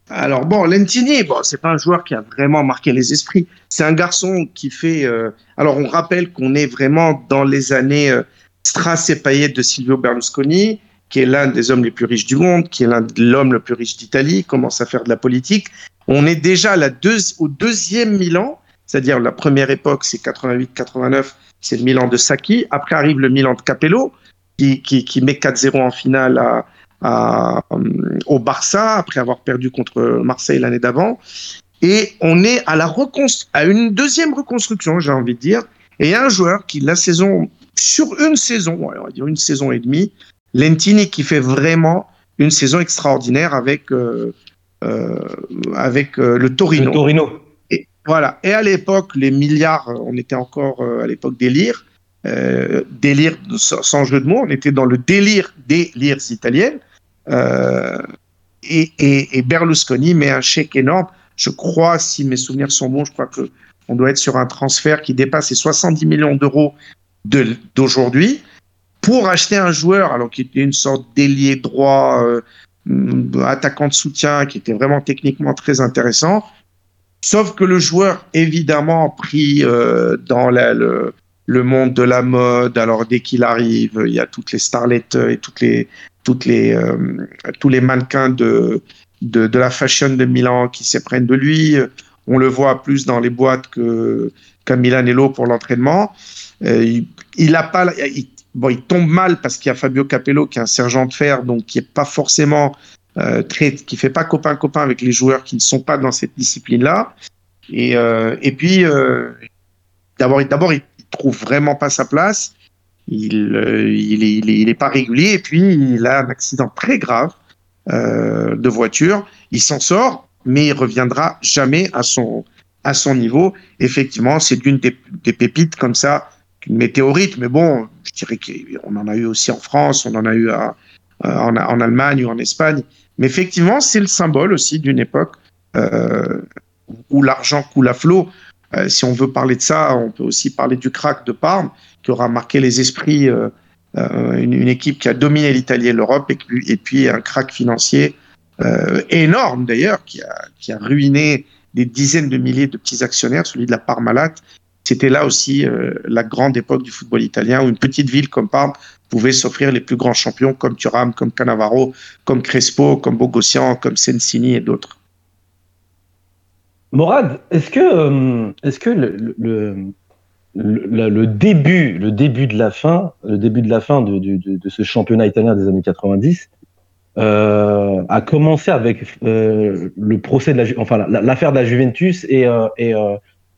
Alors bon, Lentini, bon, c'est pas un joueur qui a vraiment marqué les esprits. C'est un garçon qui fait. euh, Alors on rappelle qu'on est vraiment dans les années euh, Strass et paillettes de Silvio Berlusconi, qui est l'un des hommes les plus riches du monde, qui est l'un de l'homme le plus riche d'Italie, commence à faire de la politique. On est déjà à la au deuxième Milan, c'est-à-dire la première époque, c'est 88-89, c'est le Milan de Sacchi. Après arrive le Milan de Capello, qui, qui, met 4-0 en finale à, au Barça après avoir perdu contre Marseille l'année d'avant. Et on est à la à une deuxième reconstruction, j'ai envie de dire. Et un joueur qui, la saison, sur une saison, on va dire une saison et demie, Lentini qui fait vraiment une saison extraordinaire avec, euh, euh, avec euh, le Torino. Le Torino. Et, voilà. Et à l'époque, les milliards, on était encore à l'époque délire. Délire sans, sans jeu de mots, on était dans le délire des lires italiennes. Et, et, et Berlusconi met un chèque énorme. Je crois, si mes souvenirs sont bons, je crois que on doit être sur un transfert qui dépasse les 70 millions d'euros de- d'aujourd'hui pour acheter un joueur, alors qui était une sorte d'ailier droit, euh, attaquant de soutien, qui était vraiment techniquement très intéressant. Sauf que le joueur, évidemment, pris euh, dans le, le monde de la mode, alors dès qu'il arrive, il y a toutes les starlettes et toutes les, toutes les, euh, tous les mannequins de, de, de la fashion de Milan qui s'éprennent de lui. On le voit plus dans les boîtes que, qu'à Milanello pour l'entraînement. Euh, il, il a pas, il, bon, il tombe mal parce qu'il y a Fabio Capello qui est un sergent de fer, donc qui est pas forcément euh, très, qui fait pas copain copain avec les joueurs qui ne sont pas dans cette discipline-là. Et, euh, et puis, euh, d'abord, d'abord, il trouve vraiment pas sa place. Il, euh, il, est, il, est, il est pas régulier. Et puis, il a un accident très grave euh, de voiture. Il s'en sort, mais il reviendra jamais à son, à son niveau. Effectivement, c'est d'une des, des pépites comme ça, une météorite. Mais bon, je dirais qu'on en a eu aussi en France, on en a eu à, en, Allemagne ou en Espagne. Mais effectivement, c'est le symbole aussi d'une époque euh, où l'argent coule à flot. Euh, si on veut parler de ça, on peut aussi parler du crack de Parme, qui aura marqué les esprits, euh, euh, une, équipe qui a dominé l'Italie et l'Europe, et, puis un crack financier euh, énorme d'ailleurs, qui a, qui a ruiné des dizaines de milliers de petits actionnaires, celui de la Parmalat. C'était là aussi euh, la grande époque du football italien, où une petite ville comme Parme pouvait s'offrir les plus grands champions comme Thuram, comme Cannavaro, comme Crespo, comme Bogossian, comme Sensini et d'autres. Morad, est-ce que, euh, est-ce que le, début, le début de la fin, le début de la fin de, ce championnat italien des années 90 euh, a commencé avec le procès de la, enfin l'affaire de la Juventus et,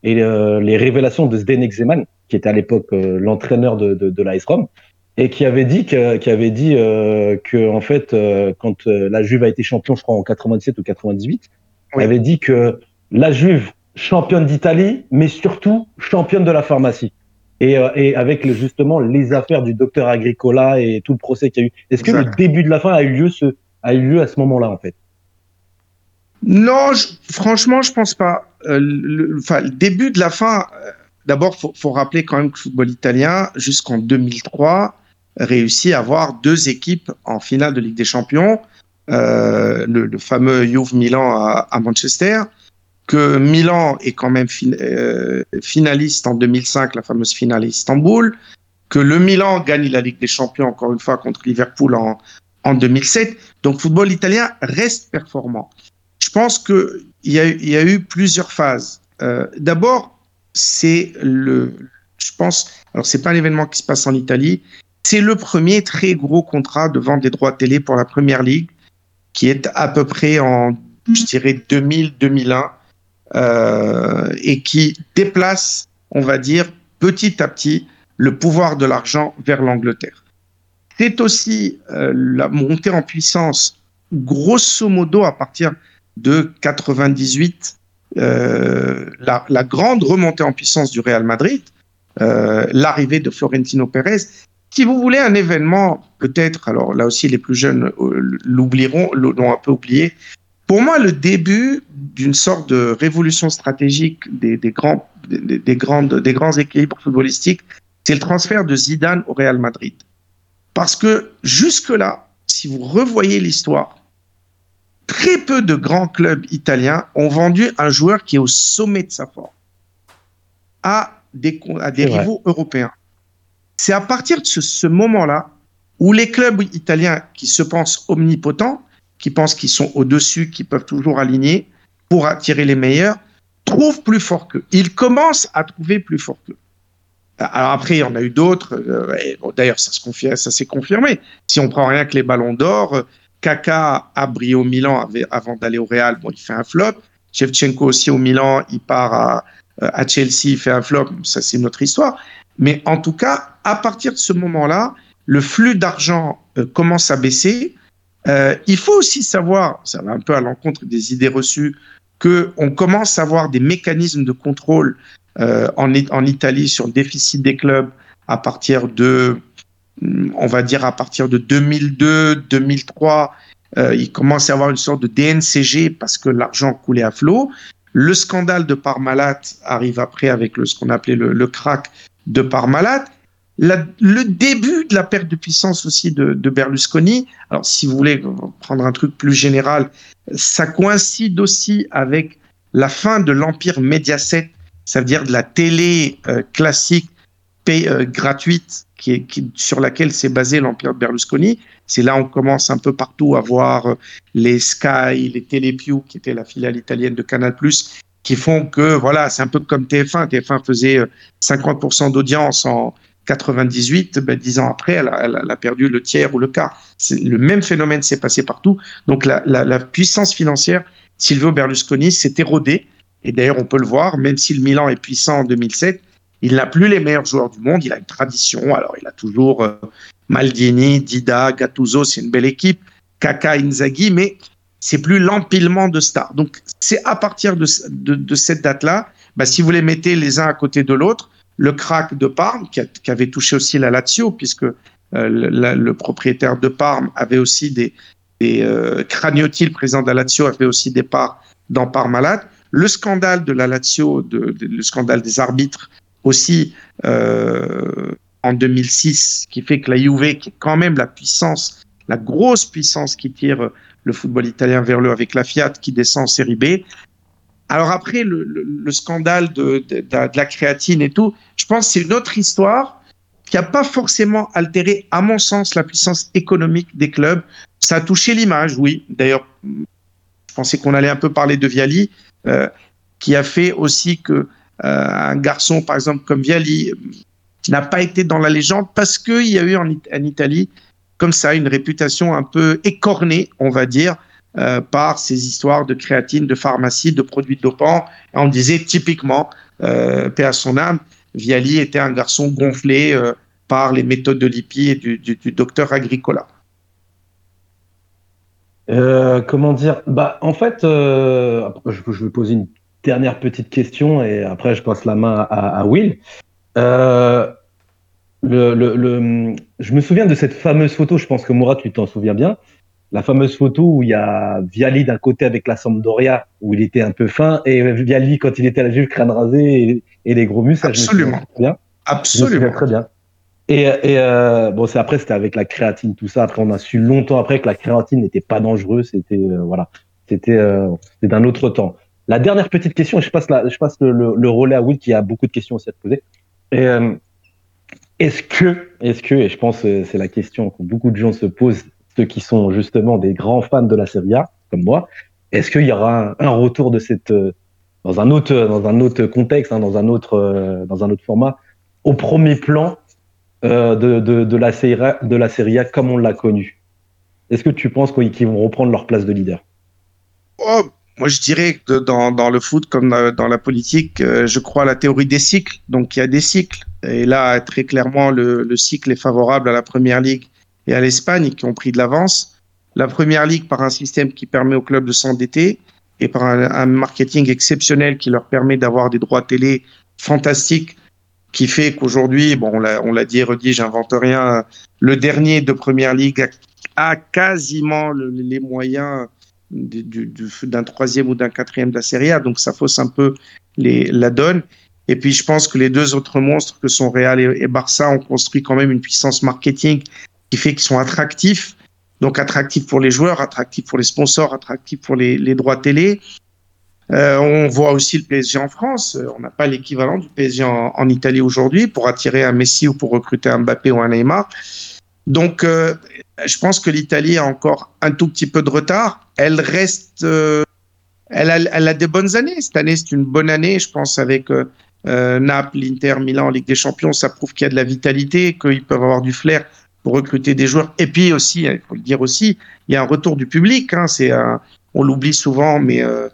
et les révélations de Zdenek Zeman, qui était à l'époque l'entraîneur de, de, de l'AS Rome et qui avait dit que, qui avait dit euh, que en fait euh, quand la Juve a été champion, je crois en 97 ou 98, oui. il avait dit que la Juve championne d'Italie, mais surtout championne de la pharmacie. et, euh, et avec le, justement les affaires du docteur Agricola et tout le procès qu'il y a eu. Est-ce que le début de la fin a eu lieu, ce, a eu lieu à ce moment-là, en fait? Non, je- franchement, je pense pas. Euh, le, début de la fin, euh, d'abord, faut, faut rappeler quand même que le football italien, jusqu'en 2003, réussit à avoir deux équipes en finale de Ligue des Champions. Euh, le, fameux Juve Milan à, Manchester, que Milan est quand même fin- finaliste en 2005, la fameuse finale à Istanbul, que le Milan gagne la Ligue des Champions encore une fois contre Liverpool en, en 2007. Donc, football italien reste performant. Je pense que il y a, eu- il y a eu plusieurs phases. Euh, D'abord, c'est le, je pense, alors c'est pas un événement qui se passe en Italie, c'est le premier très gros contrat de vente des droits télé pour la Première Ligue, qui est à peu près en, je dirais, 2000-2001, euh, et qui déplace, on va dire, petit à petit, le pouvoir de l'argent vers l'Angleterre. C'est aussi euh, la montée en puissance, grosso modo, à partir de 98, euh, la, la grande remontée en puissance du Real Madrid, euh, l'arrivée de Florentino Pérez. Si vous voulez un événement, peut-être, alors là aussi les plus jeunes euh, l'oublieront, l'ont un peu oublié. Pour moi, le début d'une sorte de révolution stratégique des, des grands, des, des grandes, des grands équilibres footballistiques, c'est le transfert de Zidane au Real Madrid. Parce que jusque-là, si vous revoyez l'histoire, très peu de grands clubs italiens ont vendu un joueur qui est au sommet de sa forme à des, à des vrai. rivaux européens. C'est à partir de ce, ce moment-là où les clubs italiens qui se pensent omnipotents, qui pensent qu'ils sont au-dessus, qui peuvent toujours aligner pour attirer les meilleurs, trouvent plus fort qu'eux. Ils commencent à trouver plus fort qu'eux. Alors après, il y en a eu d'autres. euh, D'ailleurs, ça se s'est confirmé. Si on prend rien que les ballons d'or, euh, Kaka brillé au Milan avant d'aller au Real. Bon, il fait un flop. Shevchenko aussi au Milan, il part à, euh, à Chelsea, il fait un flop. Ça, c'est une autre histoire. Mais en tout cas, à partir de ce moment-là, le flux d'argent euh, commence à baisser. Euh, il faut aussi savoir, ça va un peu à l'encontre des idées reçues, que on commence à avoir des mécanismes de contrôle en, Italie sur le déficit des clubs à partir de, on va dire à partir de 2002, 2003. Euh, il commence à avoir une sorte de DNCG parce que l'argent coulait à flot. Le scandale de Parmalat arrive après avec ce qu'on appelait le, crack de Parmalat. La- le début de la perte de puissance aussi de, Berlusconi. Alors, si vous voulez prendre un truc plus général, ça coïncide aussi avec la fin de l'empire Mediaset, ça veut dire de la télé euh, classique euh, gratuite sur laquelle s'est basé l'empire Berlusconi. C'est là on commence un peu partout à voir euh, les Sky, les Telepiù, qui était la filiale italienne de Canal+, qui font que, voilà, c'est un peu comme TF1. TF1 faisait euh, 50% d'audience en 98, ben, dix ans après, elle a, perdu le tiers ou le quart. Le même phénomène s'est passé partout. Donc la, la- la puissance financière, Silvio Berlusconi s'est érodée. Et d'ailleurs, on peut le voir, même si le Milan est puissant en 2007, il n'a plus les meilleurs joueurs du monde. Il a une tradition. Alors, il a toujours euh, Maldini, Dida, Gattuso, c'est une belle équipe. Kaka, Inzaghi, mais c'est plus l'empilement de stars. Donc, c'est à partir de, cette date-là, bah, si vous les mettez les uns à côté de l'autre, le crack de Parme, qui, avait touché aussi la Lazio, puisque euh, le, propriétaire de Parme avait aussi des, des euh, Cragnotti, le de la Lazio, avait aussi des parts dans Parmalat. Le scandale de la Lazio, le scandale des arbitres aussi euh, en 2006, qui fait que la Juve, qui est quand même la puissance, la grosse puissance qui tire le football italien vers le avec la Fiat qui descend en série B. Alors après, le, le- le scandale de, la créatine et tout, je pense que c'est une autre histoire qui n'a pas forcément altéré, à mon sens, la puissance économique des clubs. Ça a touché l'image, oui. D'ailleurs, je pensais qu'on allait un peu parler de Viali, euh, qui a fait aussi que un garçon, par exemple, comme Viali, euh, n'a pas été dans la légende parce qu'il y a eu en, It- en Italie, comme ça, une réputation un peu écornée, on va dire, euh, par ces histoires de créatine, de pharmacie, de produits dopants. On disait typiquement, euh, paix à son âme, Viali était un garçon gonflé euh, par les méthodes de Lippi et du, docteur Agricola. Euh, comment dire? Bah, en fait, euh, je, je vais poser une dernière petite question et après je passe la main à, à Will. Euh, le, le, le- je me souviens de cette fameuse photo, je pense que Mourad, tu t'en souviens bien. La fameuse photo où il y a Viali d'un côté avec la Sampdoria, où il était un peu fin, et Viali quand il était à la Juve, crâne rasé et, et les gros muscles. je me Absolument. très bien. Je me souviens Absolument. très bien. Et, et euh, bon, c'est après, c'était avec la créatine, tout ça. Après, on a su longtemps après que la créatine n'était pas dangereux. C'était euh, voilà, c'était euh, c'était d'un autre temps. La dernière petite question, je passe je passe le, relais à Will qui a beaucoup de questions aussi à te poser. Euh, est-ce que, est-ce que, et je pense que c'est la question que beaucoup de gens se posent, ceux qui sont justement des grands fans de la Serie A, comme moi, est-ce qu'il y aura un, retour de cette euh, dans un autre dans un autre contexte, hein, dans un autre euh, dans un autre format, au premier plan euh, de, la Serie A, de la A comme on l'a connu? Est-ce que tu penses qu'ils qu'ils vont reprendre leur place de leader? Oh, moi, je dirais que dans, dans le foot, comme dans, la politique, euh, je crois à la théorie des cycles. Donc, il y a des cycles. Et là, très clairement, le, le cycle est favorable à la Première Ligue et à l'Espagne qui ont pris de l'avance. La Première Ligue par un système qui permet aux clubs de s'endetter et par un, un marketing exceptionnel qui leur permet d'avoir des droits télé fantastiques qui fait qu'aujourd'hui, bon, on l'a dit et redit, j'invente rien, le dernier de Première Ligue a, quasiment le- les moyens d'un troisième ou d'un quatrième de la Serie A, donc ça fausse un peu la donne. Et puis je pense que les deux autres monstres que sont Real et, Barça ont construit quand même une puissance marketing qui fait qu'ils sont attractifs. Donc attractifs pour les joueurs, attractifs pour les sponsors, attractifs pour les, droits télé. Euh, on voit aussi le PSG en France. Euh, On n'a pas l'équivalent du PSG en Italie aujourd'hui pour attirer un Messi ou pour recruter un Mbappé ou un Neymar. Donc, euh, je pense que l'Italie a encore un tout petit peu de retard. Elle reste, euh, elle, a, elle a des bonnes années. Cette année, c'est une bonne année, je pense, avec euh, euh, Naples, l'Inter, Milan Ligue des Champions. Ça prouve qu'il y a de la vitalité, qu'ils peuvent avoir du flair pour recruter des joueurs. Et puis aussi, il faut le dire aussi, il y a un retour du public. Hein, c'est, un- on l'oublie souvent, mais euh,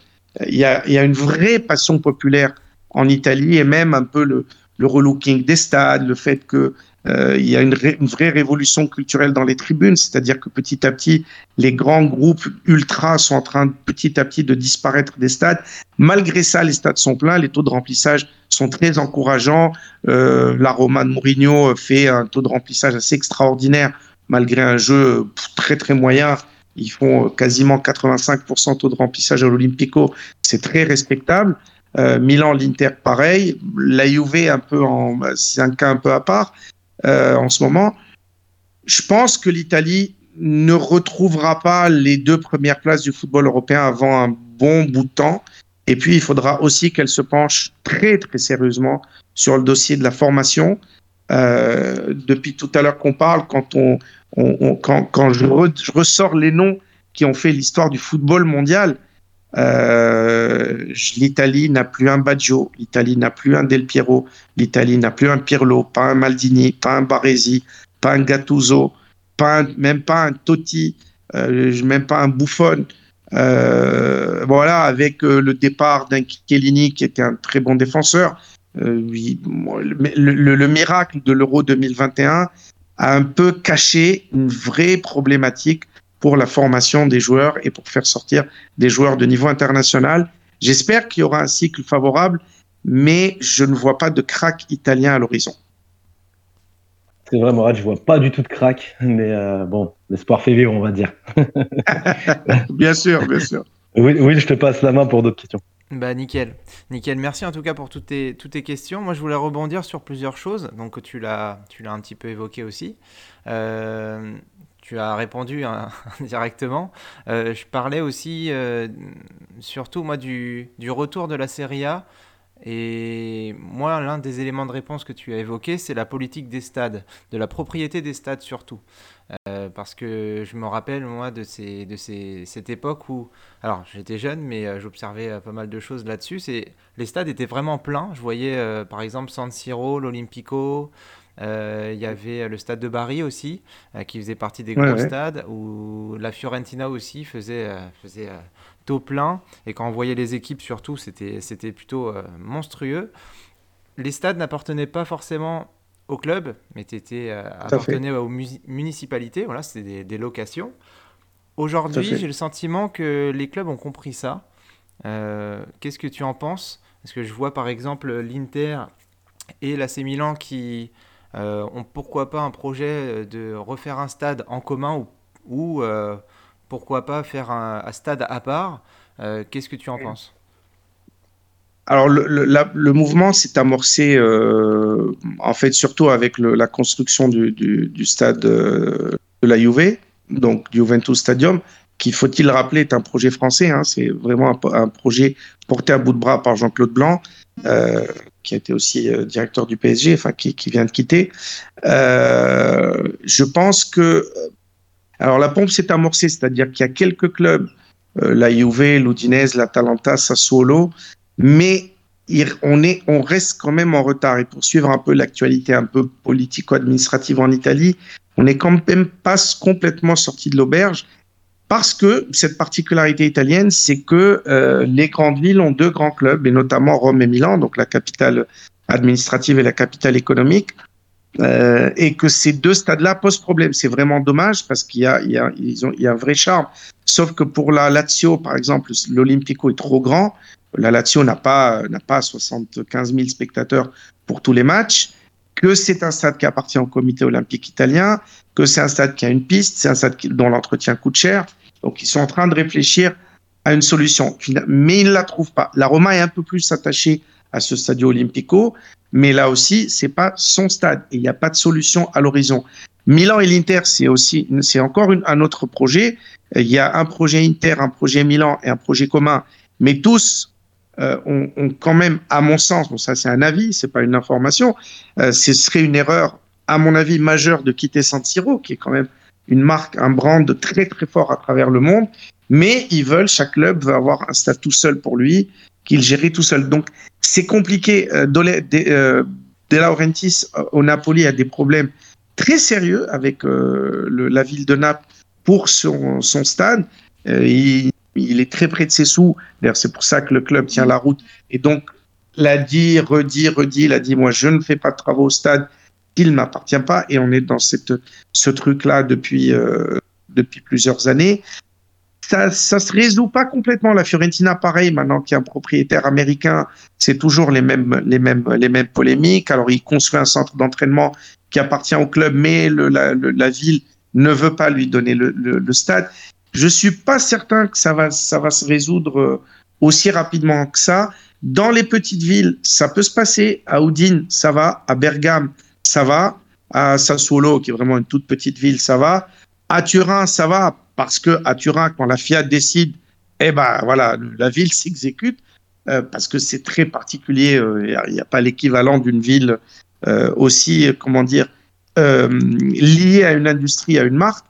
il y, a, il y a une vraie passion populaire en Italie et même un peu le, le relooking des stades, le fait que euh, il y a une, vraie révolution culturelle dans les tribunes, c'est-à-dire que petit à petit, les grands groupes ultras sont en train petit à petit de disparaître des stades. Malgré ça, les stades sont pleins, les taux de remplissage sont très encourageants. Euh, la Roma de Mourinho fait un taux de remplissage assez extraordinaire, malgré un jeu très très moyen. Ils font quasiment 85% taux de remplissage à l'Olympico. C'est très respectable. Euh, Milan, l'Inter, pareil. La Juve, un peu en, c'est un cas un peu à part euh, en ce moment. Je pense que l'Italie ne retrouvera pas les deux premières places du football européen avant un bon bout de temps. Et puis, il faudra aussi qu'elle se penche très, très sérieusement sur le dossier de la formation. Euh, depuis tout à l'heure qu'on parle, quand, on, quand, quand je, je ressors les noms qui ont fait l'histoire du football mondial, euh, l'Italie n'a plus un Baggio, l'Italie n'a plus un Del Piero, l'Italie n'a plus un Pirlo, pas un Maldini, pas un Baresi, pas un Gattuso, pas même pas un Totti, euh, même pas un Buffon. Euh, voilà, avec le départ d'un Chiellini qui était un très bon défenseur, le miracle de l'Euro 2021 a un peu caché une vraie problématique pour la formation des joueurs et pour faire sortir des joueurs de niveau international. J'espère qu'il y aura un cycle favorable, mais je ne vois pas de crack italien à l'horizon. C'est vrai, Mourad, je vois pas du tout de crack, mais euh, bon, l'espoir fait vivre, on va dire. <laughs> Bien sûr, bien sûr. Oui, oui, je te passe la main pour d'autres questions. Bah nickel, nickel. Merci en tout cas pour toutes tes, toutes tes questions. Moi je voulais rebondir sur plusieurs choses. Donc tu l'as, tu l'as un petit peu évoqué aussi. Euh, tu as répondu hein, <laughs> directement. Euh, je parlais aussi euh, surtout moi du, retour de la Serie A. Et moi, l'un des éléments de réponse que tu as évoqué, c'est la politique des stades, de la propriété des stades surtout. Euh, parce que je me rappelle, moi, de, cette époque où, alors j'étais jeune, mais j'observais pas mal de choses là-dessus. C'est, les stades étaient vraiment pleins. Je voyais, par exemple, San Siro, l'Olympico. Euh, Il y avait le stade de Bari aussi, euh, qui faisait partie des gros Ouais, ouais. stades, où la Fiorentina aussi faisait, euh, faisait taux plein. Et quand on voyait les équipes, surtout, c'était, plutôt monstrueux. Les stades n'appartenaient pas forcément au club, mais euh, appartenaient aux municipalités. Voilà, c'était des, des locations. Aujourd'hui, j'ai le sentiment que les clubs ont compris ça. Euh, Qu'est-ce que tu en penses? Parce que je vois par exemple l'Inter et l'AC Milan qui ont pourquoi pas un projet de refaire un stade en commun ou, pourquoi pas faire un, un stade à part? Qu'est-ce que tu en penses? Alors le, le, mouvement s'est amorcé euh, en fait surtout avec la construction du, du, stade euh, de la Juve, donc Juventus Stadium, qui faut-il rappeler est un projet français. Hein, c'est vraiment un, projet porté à bout de bras par Jean-Claude Blanc, euh, qui a été aussi euh, directeur du PSG, enfin qui, vient de quitter. Euh, je pense que alors la pompe s'est amorcée, c'est-à-dire qu'il y a quelques clubs, la Juve, l'Udinese, l'Atalanta, Sassuolo, mais on, est, on reste quand même en retard. Et pour suivre un peu l'actualité un peu politico-administrative en Italie, on n'est quand même pas complètement sorti de l'auberge parce que cette particularité italienne, c'est que euh, les grandes villes ont deux grands clubs, et notamment Rome et Milan, donc la capitale administrative et la capitale économique, euh, et que ces deux stades-là posent problème. C'est vraiment dommage parce qu'il y a, il y, a, ils ont, il y a un vrai charme. Sauf que pour la Lazio, par exemple, l'Olympico est trop grand. La Lazio n'a pas, n'a pas 75 000 spectateurs pour tous les matchs, que c'est un stade qui appartient au comité olympique italien, que c'est un stade qui a une piste, c'est un stade dont l'entretien coûte cher. Donc, ils sont en train de réfléchir à une solution. Mais ils ne la trouvent pas. La Roma est un peu plus attachée à ce Stadio Olimpico, mais là aussi, c'est pas son stade il n'y a pas de solution à l'horizon. Milan et l'Inter, c'est aussi, c'est encore un autre projet. Il y a un projet Inter, un projet Milan et un projet commun, mais tous euh, ont, quand même, à mon sens, bon ça c'est un avis, c'est pas une information, euh, ce serait une erreur, à mon avis, majeure de quitter San Siro, qui est quand même une marque, un brand très très fort à travers le monde. Mais ils veulent, chaque club veut avoir un stade tout seul pour lui, qu'il gère tout seul. Donc c'est compliqué. Euh, de, euh, de euh, au Napoli a des problèmes très sérieux avec la ville de Naples pour son, stade. il, est très près de ses sous. D'ailleurs, c'est pour ça que le club tient la route. Et donc, l'a dit, redit, redit, il a dit, moi, je ne fais pas de travaux au stade, ne m'appartient pas. Et on est dans ce truc-là depuis, euh, depuis plusieurs années. Ça ne se résout pas complètement. La Fiorentina, pareil, maintenant qu'il y a un propriétaire américain, c'est toujours les mêmes, les, mêmes, les mêmes polémiques. Alors, il construit un centre d'entraînement qui appartient au club, mais la, ville ne veut pas lui donner le, le stade. Je suis pas certain que ça va, ça va se résoudre euh, aussi rapidement que ça. Dans les petites villes, ça peut se passer. À Udine, ça va. À Bergame, ça va. À Sassuolo, qui est vraiment une toute petite ville, ça va. À Turin, ça va parce que à Turin, quand la Fiat décide, eh ben voilà, la ville s'exécute euh, parce que c'est très particulier. Il euh, n'y a, pas l'équivalent d'une ville aussi, comment dire, liée à une industrie, à une marque.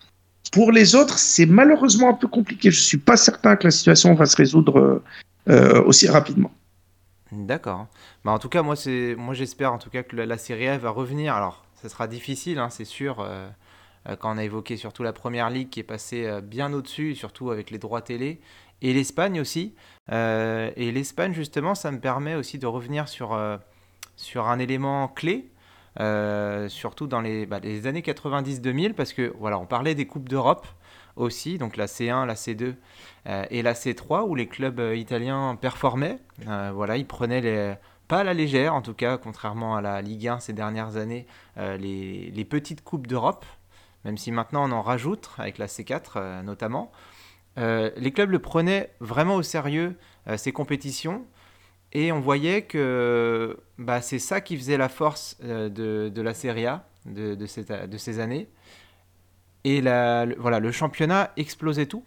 Pour les autres, c'est malheureusement un peu compliqué. Je ne suis pas certain que la situation va se résoudre euh, aussi rapidement. D'accord. Bah, en tout cas, moi, j'espère en tout cas que la, Série A va revenir. Alors, ça sera difficile, hein, c'est sûr, euh, euh, quand on a évoqué surtout la Première Ligue qui est passée bien au-dessus, surtout avec les droits télé, et l'Espagne aussi. et l'Espagne, justement, ça me permet aussi de revenir sur, un élément clé euh, surtout dans les, bah, les années 90-2000, parce que voilà, on parlait des Coupes d'Europe aussi, donc la C1, la C2 euh, et la C3, où les clubs euh, italiens performaient. voilà, ils prenaient pas à la légère, en tout cas, contrairement à la Ligue 1 ces dernières années, les, les, petites Coupes d'Europe, même si maintenant on en rajoute, avec la C4 notamment. les clubs le prenaient vraiment au sérieux, ces compétitions. Et on voyait que bah, c'est ça qui faisait la force euh, de, la Serie A de ces années. Et la, le, voilà, le championnat explosait tout.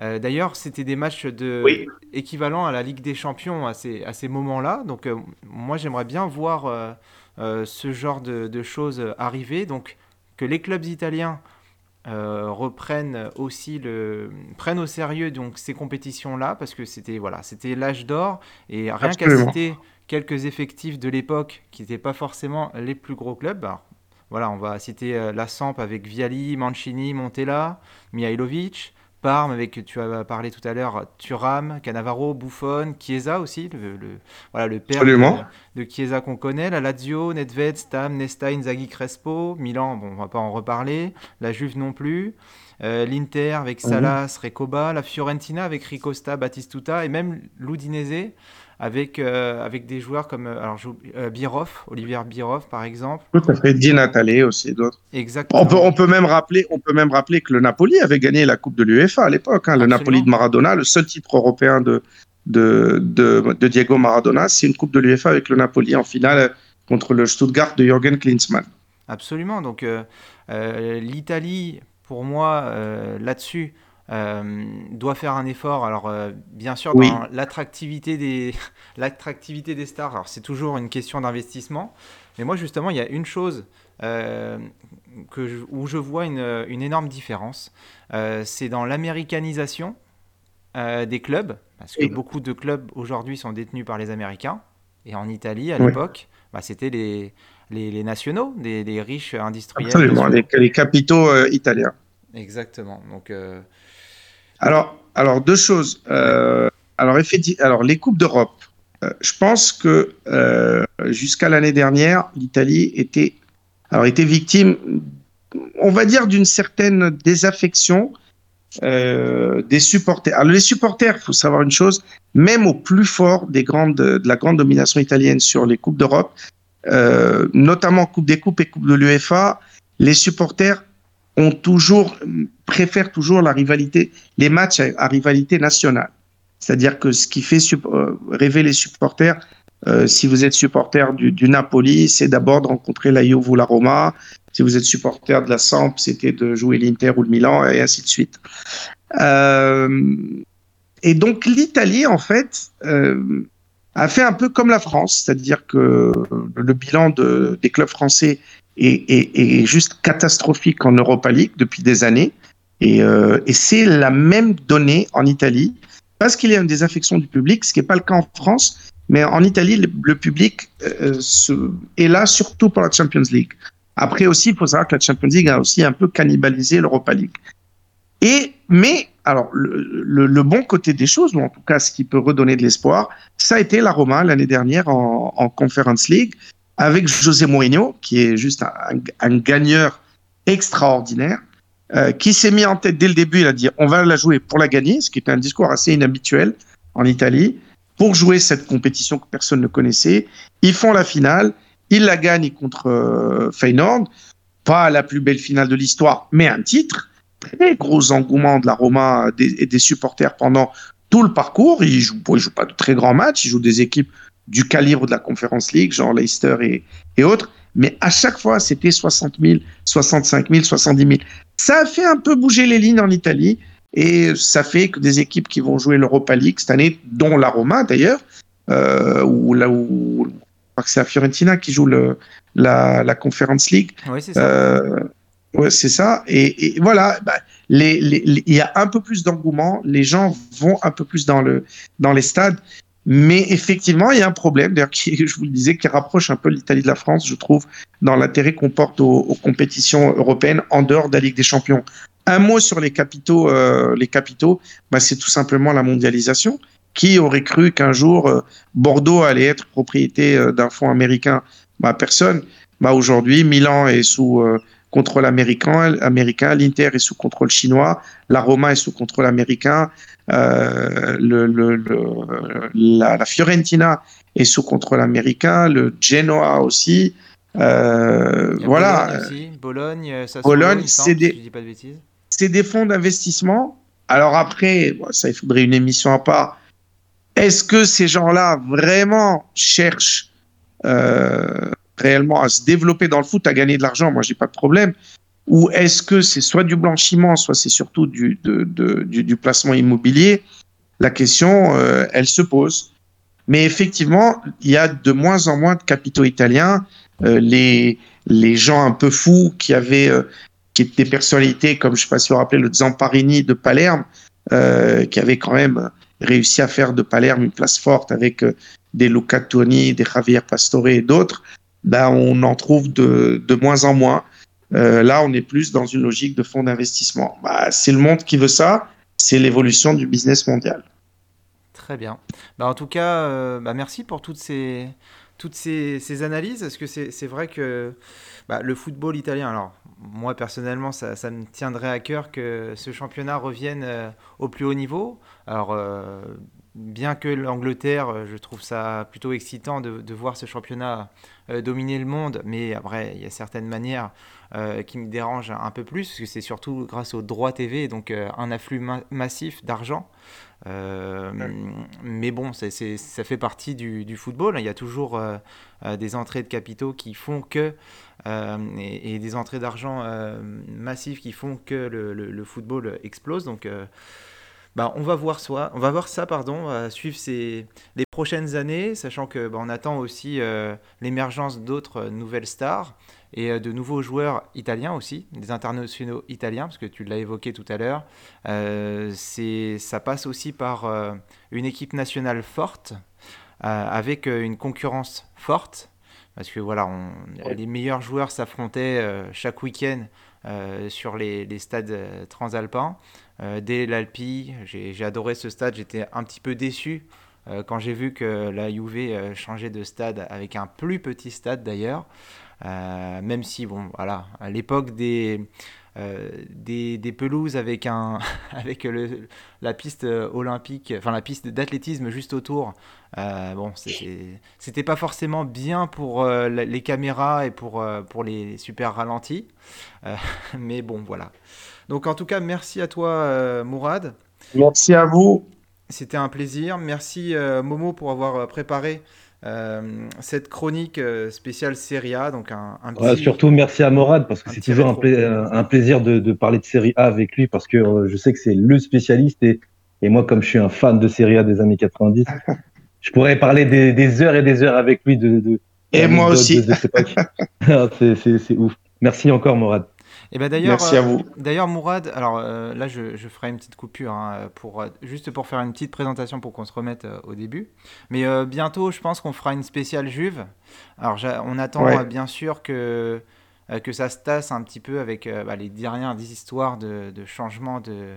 Euh, D'ailleurs, c'était des matchs de, oui. équivalents à la Ligue des Champions à ces, à ces moments-là. Donc, euh, moi, j'aimerais bien voir euh, ce genre de, de, choses arriver. Donc, que les clubs italiens reprennent aussi le prennent au sérieux donc ces compétitions là parce que c'était voilà l'âge d'or et rien qu'à citer quelques effectifs de l'époque qui n'étaient pas forcément les plus gros clubs Alors, voilà on va citer euh, la Samp avec Viali Mancini Montella Mihailovic Parme, avec, tu as parlé tout à l'heure, Thuram, Cannavaro, Buffon, Chiesa aussi, le, le voilà, le père de, de, Chiesa qu'on connaît, la Lazio, Nedved, Stam, Nesta, Inzaghi, Crespo, Milan, bon, on va pas en reparler, la Juve non plus, euh, l'Inter avec Salas, mmh. Recoba, la Fiorentina avec Ricosta, Batistuta, et même l'Udinese avec, euh, avec des joueurs comme euh, alors, euh, Birov, Olivier Birov par exemple. Tout à fait. Di Natale aussi d'autres. Exactement. On peut, on peut même rappeler, on peut même rappeler que le Napoli avait gagné la Coupe de l'UEFA à l'époque. hein. Le. Napoli de Maradona, le seul titre européen de, de, de, de Diego Maradona, c'est une Coupe de l'UEFA avec le Napoli en finale contre le Stuttgart de Jürgen Klinsmann. Absolument. Donc euh, l'Italie, pour moi, là-dessus, doit faire un effort. Alors euh, bien sûr, Oui. dans l'attractivité des <laughs> l'attractivité des stars. Alors c'est toujours une question d'investissement. Mais moi, justement, il y a une chose euh, que je- où je vois une, une énorme différence. Euh, c'est dans l'américanisation euh, des clubs, parce que Oui. beaucoup de clubs aujourd'hui sont détenus par les Américains. Et en Italie, à Oui. l'époque, bah, c'était les, les, les nationaux, des, des riches industriels. Absolument, les, les capitaux euh, italiens. Exactement. Donc, euh, Alors, alors deux choses. Euh, alors, alors les coupes d'Europe. Euh, je pense que euh, jusqu'à l'année dernière, l'Italie était, alors était victime, on va dire, d'une certaine désaffection euh, des supporters. Alors, les supporters, il faut savoir une chose, même au plus fort des grandes, de la grande domination italienne sur les coupes d'Europe, euh, notamment Coupe des coupes et Coupe de l'UEFA, les supporters ont toujours préfèrent toujours la rivalité, les matchs à, rivalité nationale. C'est-à-dire que ce qui fait euh, rêver les supporters, euh, si vous êtes supporter du, Napoli, c'est d'abord de rencontrer la Juve ou la Roma. Si vous êtes supporter de la Samp, c'était de jouer l'Inter ou le Milan, et ainsi de suite. Euh, et donc l'Italie, en fait, a fait un peu comme la France, c'est-à-dire que le bilan de, des clubs français est, est, est juste catastrophique en Europa League depuis des années. Et, euh, et c'est la même donnée en Italie, parce qu'il y a une désaffection du public, ce qui n'est pas le cas en France. Mais en Italie, le, public euh, se, est là surtout pour la Champions League. Après aussi, il faut savoir que la Champions League a aussi un peu cannibalisé l'Europa League. Et, mais, alors, le, bon côté des choses, ou en tout cas ce qui peut redonner de l'espoir, ça a été la Roma l'année dernière en Conference League, avec José Mourinho, qui est juste un, un gagneur extraordinaire, euh, qui s'est mis en tête dès le début, il a dit on va la jouer pour la gagner, ce qui était un discours assez inhabituel en Italie, pour jouer cette compétition que personne ne connaissait. Ils font la finale, ils la gagnent contre euh, Feyenoord, pas la plus belle finale de l'histoire, mais un titre. Très gros engouement de la Roma et des supporters pendant tout le parcours. Ils jouent, jouent pas de très grands matchs, ils jouent des équipes du calibre de la Conference League, genre Leicester et, et autres. Mais à chaque fois, c'était 60 000, 65 000, 70 000. Ça a fait un peu bouger les lignes en Italie et ça fait que des équipes qui vont jouer l'Europa League cette année, dont la Roma d'ailleurs, euh, ou là où c'est la Fiorentina qui joue le, la, la Conference League. Oui, c'est ça. Euh, ouais, c'est ça. Et, et voilà, bah, les, les, les, il y a un peu plus d'engouement, les gens vont un peu plus dans, le, dans les stades. Mais effectivement, il y a un problème, d'ailleurs, qui, je vous le disais, qui rapproche un peu l'Italie de la France, je trouve, dans l'intérêt qu'on porte aux, compétitions européennes en dehors de la Ligue des Champions. Un mot sur les capitaux, euh, les capitaux, bah, c'est tout simplement la mondialisation. Qui aurait cru qu'un jour euh, Bordeaux allait être propriété euh, d'un fonds américain? Bah, Personne. Bah, Aujourd'hui, Milan est sous euh, contrôle américain, américain l'Inter est sous contrôle chinois, la Roma est sous contrôle américain, euh, le, le, le, la, la, Fiorentina est sous contrôle américain, le Genoa aussi. Euh, voilà. Bologne, aussi. Bologne, ça Bologne c'est des, de c'est des fonds d'investissement. Alors après, bon, ça il faudrait une émission à part. Est-ce que ces gens-là vraiment cherchent euh, réellement à se développer dans le foot, à gagner de l'argent Moi, j'ai pas de problème. Ou est-ce que c'est soit du blanchiment, soit c'est surtout du, placement immobilier? La question, euh, elle se pose. Mais effectivement, il y a de moins en moins de capitaux italiens. Euh, les, les gens un peu fous qui avaient, euh, qui étaient des personnalités comme je ne sais pas si vous vous rappelez le Zamparini de Palerme, qui avait quand même réussi à faire de Palerme une place forte avec des Luca Toni, des Javier Pastore et d'autres. Ben, on en trouve de, de moins en moins. Euh, là, on est plus dans une logique de fonds d'investissement. Bah, c'est le monde qui veut ça, c'est l'évolution du business mondial. Très bien. Bah, en tout cas, euh, bah, merci pour toutes ces, toutes ces, analyses. Parce que c'est vrai que bah, le football italien, alors moi personnellement, ça, ça, me tiendrait à cœur que ce championnat revienne euh, au plus haut niveau. Alors, bien que l'Angleterre, euh, je trouve ça plutôt excitant de, de voir ce championnat euh, dominer le monde, mais après, il y a certaines manières euh, qui me dérangent un peu plus, parce que c'est surtout grâce aux droits TV, donc euh, un afflux ma- massif d'argent. Mais bon, ça fait partie du, du football. Il y a toujours des entrées de capitaux qui font que, et, et des entrées d'argent massives qui font que le, le- le football explose. Donc, bah, on va voir ça, on va voir ça, pardon, on va suivre ces, les prochaines années, sachant que bah, on attend aussi euh, l'émergence d'autres euh, nouvelles stars et euh, de nouveaux joueurs italiens aussi, des internationaux italiens, parce que tu l'as évoqué tout à l'heure. Euh, c'est, ça passe aussi par une équipe nationale forte, avec une concurrence forte, parce que voilà, on- les meilleurs joueurs s'affrontaient chaque week-end sur les, stades euh, transalpins. Euh, dès l'Alpi, j'ai adoré ce stade, j'étais un petit peu déçu euh, quand j'ai vu que la Juve euh, changeait de stade avec un plus petit stade d'ailleurs. Euh, même si, bon, voilà, à l'époque des, euh, des, des pelouses avec, un, <laughs> avec le, la piste euh, olympique, enfin la piste d'athlétisme juste autour, euh, bon, c'était pas forcément bien pour euh, les caméras et pour, euh, pour les super ralentis. Euh, <laughs> mais bon, voilà. Donc en tout cas, merci à toi, euh, Mourad. Merci à vous. C'était un plaisir. Merci euh, Momo pour avoir euh, préparé euh, cette chronique euh, spéciale Serie A. Donc un, un Ouais, petit- surtout merci à Morad parce que c'est toujours un, pla- un plaisir de, de parler de Série A avec lui parce que euh, je sais que c'est le spécialiste et, et moi comme je suis un fan de Série A des années 90, <laughs> je pourrais parler des, des heures et des heures avec lui de, de Et moi aussi. <laughs> c'est, c'est ouf. Merci encore Morad. Et ben d'ailleurs, Merci à vous. D'ailleurs, Mourad, alors euh, là, je, je ferai une petite coupure hein, pour, euh, juste pour faire une petite présentation pour qu'on se remette euh, au début. Mais euh, bientôt, je pense qu'on fera une spéciale Juve. Alors, on attend Ouais. euh, bien sûr que, euh, que ça se tasse un petit peu avec euh, bah, les dernières histoires de, de changement de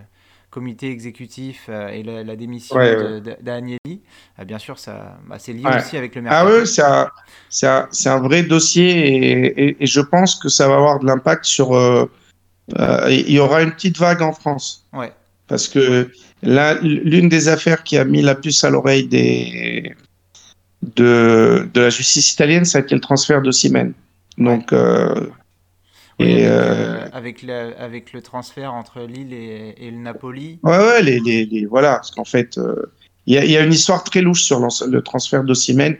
comité exécutif euh, et la, la démission Ouais, d'Agnelli. Euh, bien sûr, ça, bah, c'est lié Ouais. aussi avec le Ah mercato. oui, c'est un, vrai dossier et, et, et je pense que ça va avoir de l'impact sur. euh, euh, il y aura une petite vague en France Ouais. parce que là, l'une des affaires qui a mis la puce à l'oreille des de, de la justice italienne, ça a été le transfert de Siemens. Donc, euh, Oui, et avec, euh, euh, avec, la- avec le transfert entre Lille et, et le Napoli. Ouais, ouais, les, les, les- voilà, parce qu'en fait, euh, il y, a, il y a une histoire très louche sur le transfert d'Osimhen,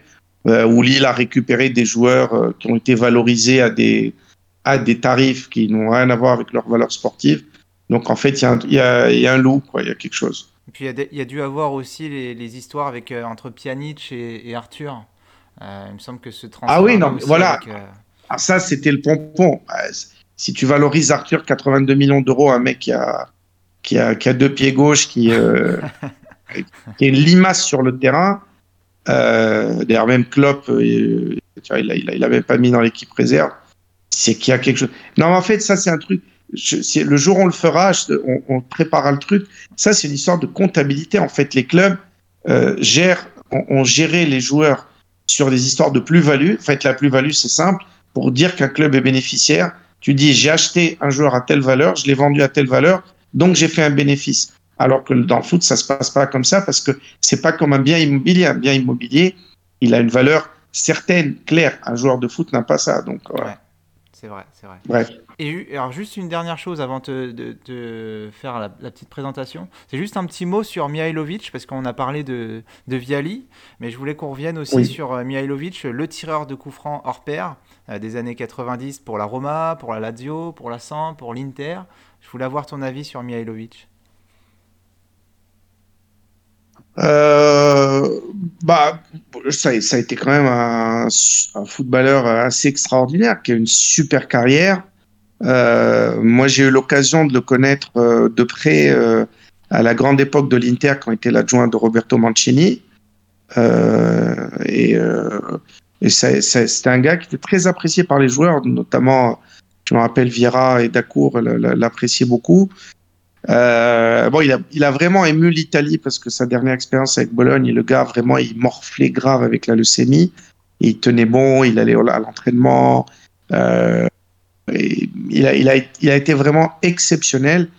euh, où Lille a récupéré des joueurs qui ont été valorisés à des, à des tarifs qui n'ont rien à voir avec leur valeur sportive. Donc, en fait, il y, a un- il y, a, il y a un loup, quoi, il y a quelque chose. Et puis il y a y, dû avoir aussi les, les histoires avec, euh, entre Pjanic et, et Arthur. Euh, il me semble que ce transfert. Ah oui, non, mais voilà. euh, Ah, ça, c'était le pompon. Ah, Si tu valorises Arthur 82 millions d'euros, un mec qui a, qui a, qui a deux pieds gauches, qui, euh, <laughs> qui est une limace sur le terrain, euh, d'ailleurs, même Klopp, euh, tu vois, il a, il, a, il a même pas mis dans l'équipe réserve, c'est qu'il y a quelque chose. Non, mais en fait, ça, c'est un truc. Je, le jour où on le fera, je- on, on préparera le truc. Ça, c'est une histoire de comptabilité. En fait, les clubs euh, gèrent, ont, ont géré les joueurs sur des histoires de plus-value. En fait, la plus-value, c'est simple. Pour dire qu'un club est bénéficiaire, tu dis j'ai acheté un joueur à telle valeur, je l'ai vendu à telle valeur, donc j'ai fait un bénéfice. Alors que dans le foot, ça se passe pas comme ça parce que c'est pas comme un bien immobilier. Un bien immobilier, il a une valeur certaine, claire. Un joueur de foot n'a pas ça. Donc. Ouais. C'est vrai, c'est vrai. bref. Et alors juste une dernière chose avant de, de faire la, la petite présentation, c'est juste un petit mot sur Mihailovic parce qu'on a parlé de, de Viali, mais je voulais qu'on revienne aussi Oui. sur euh, Mihailovic, le tireur de coups francs hors pair des années 90 pour la Roma, pour la Lazio, pour la Samp, pour l'Inter. Je voulais avoir ton avis sur Mihailovic. Euh, bah, ça, a été quand même un, footballeur assez extraordinaire qui a une super carrière. Euh, moi, j'ai eu l'occasion de le connaître euh, de près euh, à la grande époque de l'Inter quand il était l'adjoint de Roberto Mancini. Euh, et euh, et c'était un gars qui était très apprécié par les joueurs, notamment, je me rappelle, Vieira et Dacour l'appréciaient beaucoup. Euh, bon, il a, vraiment ému l'Italie parce que sa dernière expérience avec Bologne, le gars, vraiment, il morflait grave avec la leucémie. Il tenait bon, il allait à l'entraînement. Euh, il, a, été vraiment exceptionnel.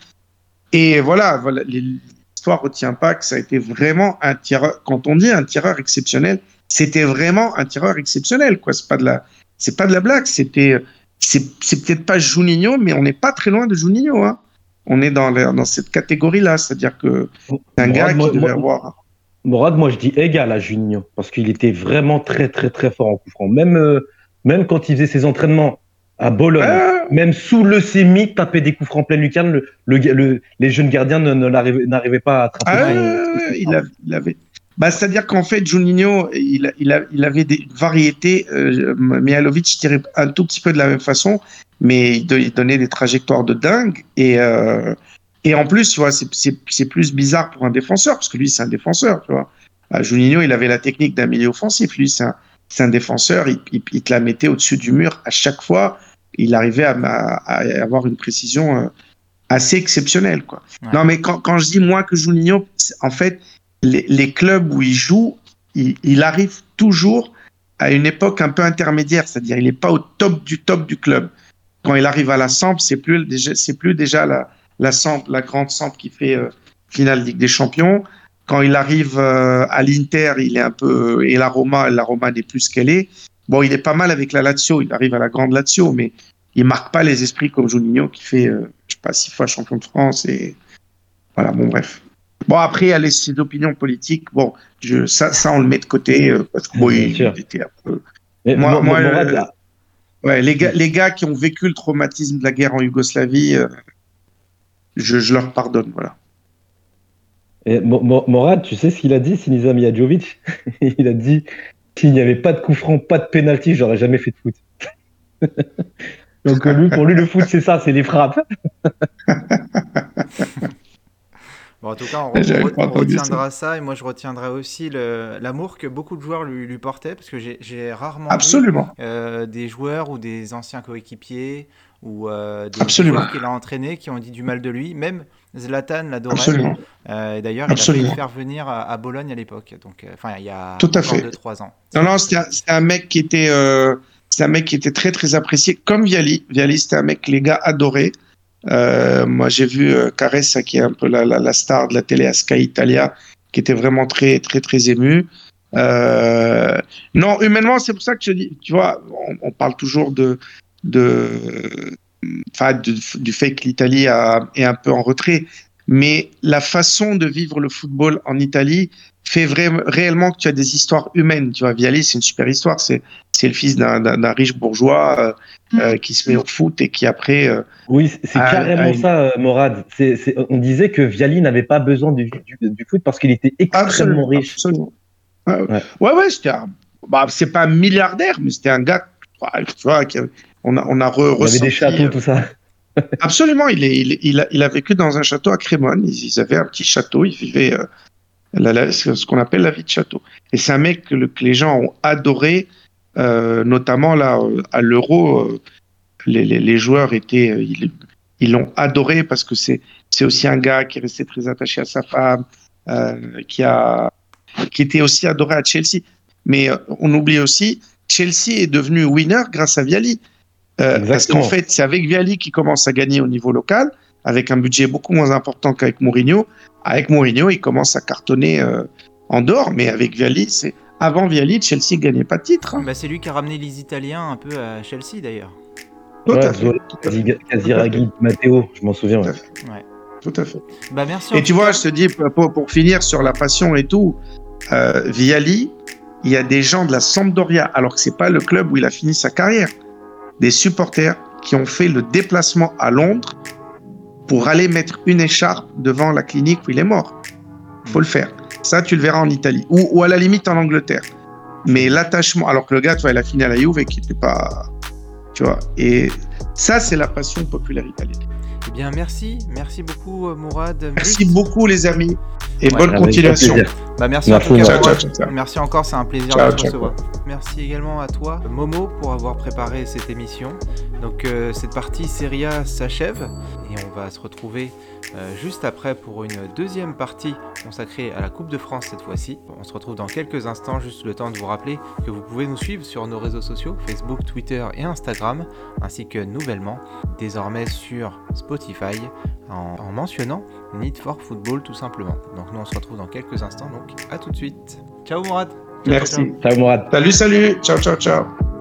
Et voilà, l'histoire l'histoire retient pas que ça a été vraiment un tireur. Quand on dit un tireur exceptionnel, c'était vraiment un tireur exceptionnel, quoi. C'est pas de la, c'est pas de la blague. C'était, c'est, peut-être pas Juninho, mais on n'est pas très loin de Juninho, hein. On est dans, la- dans cette catégorie-là, c'est-à-dire que c'est un gars Morad, moi- qui devait moi- avoir. Morad, moi je dis égal à Juninho parce qu'il était vraiment très très très fort en coup franc. Même euh, même quand il faisait ses entraînements à Bologne, Ah, même sous leucémie, taper des coups francs pleine lucarne, le, le, le- les jeunes gardiens n'arrivaient pas à attraper. Ah, il avait. Bah, c'est-à-dire qu'en fait, Juninho, il, il, a- il avait des variétés. Euh, Mihalovic tirait un tout petit peu de la même façon, mais il, do- il donnait des trajectoires de dingue. Et, euh, et en plus, tu vois, c'est- plus bizarre pour un défenseur, parce que lui, c'est un défenseur, tu vois. Ah, Juninho, il avait la technique d'un milieu offensif. Lui, c'est un, un défenseur. Il, il- il te la mettait au-dessus du mur à chaque fois. Il arrivait à, à avoir une précision euh, assez exceptionnelle, quoi. Ouais. Non, mais quand, quand je dis moi que Juninho, en fait, les, clubs où il joue, il, arrive toujours à une époque un peu intermédiaire, c'est-à-dire il n'est pas au top du top du club. Quand il arrive à la Samp, c'est plus plus déjà la, la la grande Samp qui fait euh, finale Ligue des Champions. Quand il arrive euh, à l'Inter, il est un peu et la Roma, la Roma n'est plus ce qu'elle est. Bon, il est pas mal avec la Lazio, il arrive à la grande Lazio, mais il marque pas les esprits comme Juninho qui fait, euh, je sais pas, six fois champion de France et voilà. Bon, bref. Bon, après, il y a les, ses opinions politiques. Bon, je, ça, ça, on le met de côté euh, parce que bon, il, était un peu. Mais Moi- Mo- moi, Morad, euh, Ouais, les gars, les gars qui ont vécu le traumatisme de la guerre en Yougoslavie, euh, je, je leur pardonne, voilà. Et Mo- Mo- Morad, tu sais ce qu'il a dit, Sinisa Mihajlovic <laughs> Il a dit s'il n'y avait pas de coup franc, pas de pénalty, j'aurais jamais fait de foot. <laughs> Donc lui, pour lui, le foot, c'est ça, c'est les frappes. <laughs> Bon, en tout cas, on, retiendra ça. et moi je retiendrai aussi l'amour que beaucoup de joueurs lui, lui portaient, parce que j'ai rarement vu euh, des joueurs ou des anciens coéquipiers ou euh, des Absolument. joueurs qu'il a entraînés qui ont dit du mal de lui. Même Zlatan l'adorait. Euh, D'ailleurs, il a le faire venir à, à Bologne à l'époque. Donc, euh, enfin, il y a Tout à encore fait. 2-3 ans. Non, non, c'était un, mec qui était, c'est un mec qui était très très apprécié, comme Viali. Viali, c'était un mec que les gars adoraient. Euh, moi, j'ai vu euh, Caressa, qui est un peu la, star de la télé à Italia, qui était vraiment très très très ému. Euh, non, humainement, c'est pour ça que je dis, tu vois, on, parle toujours de, de, du fait que l'Italie est un peu en retrait, mais la façon de vivre le football en Italie fait vraiment réellement que tu as des histoires humaines. Tu vois, Viali, c'est une super histoire. C'est c'est le fils d'un- riche bourgeois euh, euh, qui se met au foot et qui après. euh, Oui, c'est Ah, carrément ah, ça, Morad. On disait que Viali n'avait pas besoin du, du, du foot parce qu'il était extrêmement riche. Absolument. Ouais, Ouais. ouais, ouais, c'était un. Bah, c'est pas un milliardaire, mais c'était un gars. Tu vois, qui on a, on a re, Il avait ressenti, des châteaux, tout ça. Absolument, il, a, vécu dans un château à Crémone. Ils, avaient un petit château, ils vivaient euh, ce qu'on appelle la vie de château. Et c'est un mec que, le- que les gens ont adoré, euh, notamment là euh, à l'Euro. les, joueurs étaient, ils l'ont adoré parce que c'est aussi un gars qui est resté très attaché à sa femme, qui a qui était aussi adoré à Chelsea. Mais on oublie aussi, Chelsea est devenu winner grâce à Viali. Euh, parce qu'en fait, c'est avec Viali qui commence à gagner au niveau local, avec un budget beaucoup moins important qu'avec Mourinho. Avec Mourinho, il commence à cartonner euh, en dehors, mais avec Viali, c'est avant Viali, Chelsea gagnait pas de titre. hein. Bah, c'est lui qui a ramené les Italiens un peu à Chelsea d'ailleurs. Tout Ouais, à fait. Matteo, je m'en souviens. Tout à ouais. fait. Tout à fait. Bah, merci. Et tu vois, je te dis, pour, pour finir sur la passion et tout, euh, Viali, il y a des gens de la Sampdoria, alors que c'est pas le club où il a fini sa carrière, des supporters qui ont fait le déplacement à Londres pour aller mettre une écharpe devant la clinique où il est mort. Faut le faire. Ça, tu le verras en Italie ou, ou à la limite en Angleterre. Mais l'attachement, alors que le gars, tu vois, il a fini à la Juve et qui n'était pas, tu vois. Et ça, c'est la passion populaire italienne. Eh bien, merci. Merci beaucoup, euh, Mourad. Merci Mus. beaucoup, les amis, et Ouais, bonne continuation. Bah, merci Merci, en tout cas. Mourad. Ciao, Mourad. ciao, ciao, ciao. Merci encore, c'est un plaisir Ciao, de te recevoir. Merci également à toi, Momo, pour avoir préparé cette émission. Donc, euh, cette partie Serie A s'achève et on va se retrouver euh, juste après pour une deuxième partie consacrée à la Coupe de France cette fois-ci. On se retrouve dans quelques instants, juste le temps de vous rappeler que vous pouvez nous suivre sur nos réseaux sociaux, Facebook, Twitter et Instagram, ainsi que nouvellement, désormais sur Spotify, en, en mentionnant Need for Football tout simplement. Donc nous on se retrouve dans quelques instants, donc à tout de suite. Ciao Mourad Merci. Ciao Mourad. Salut, salut. Ciao, ciao, ciao.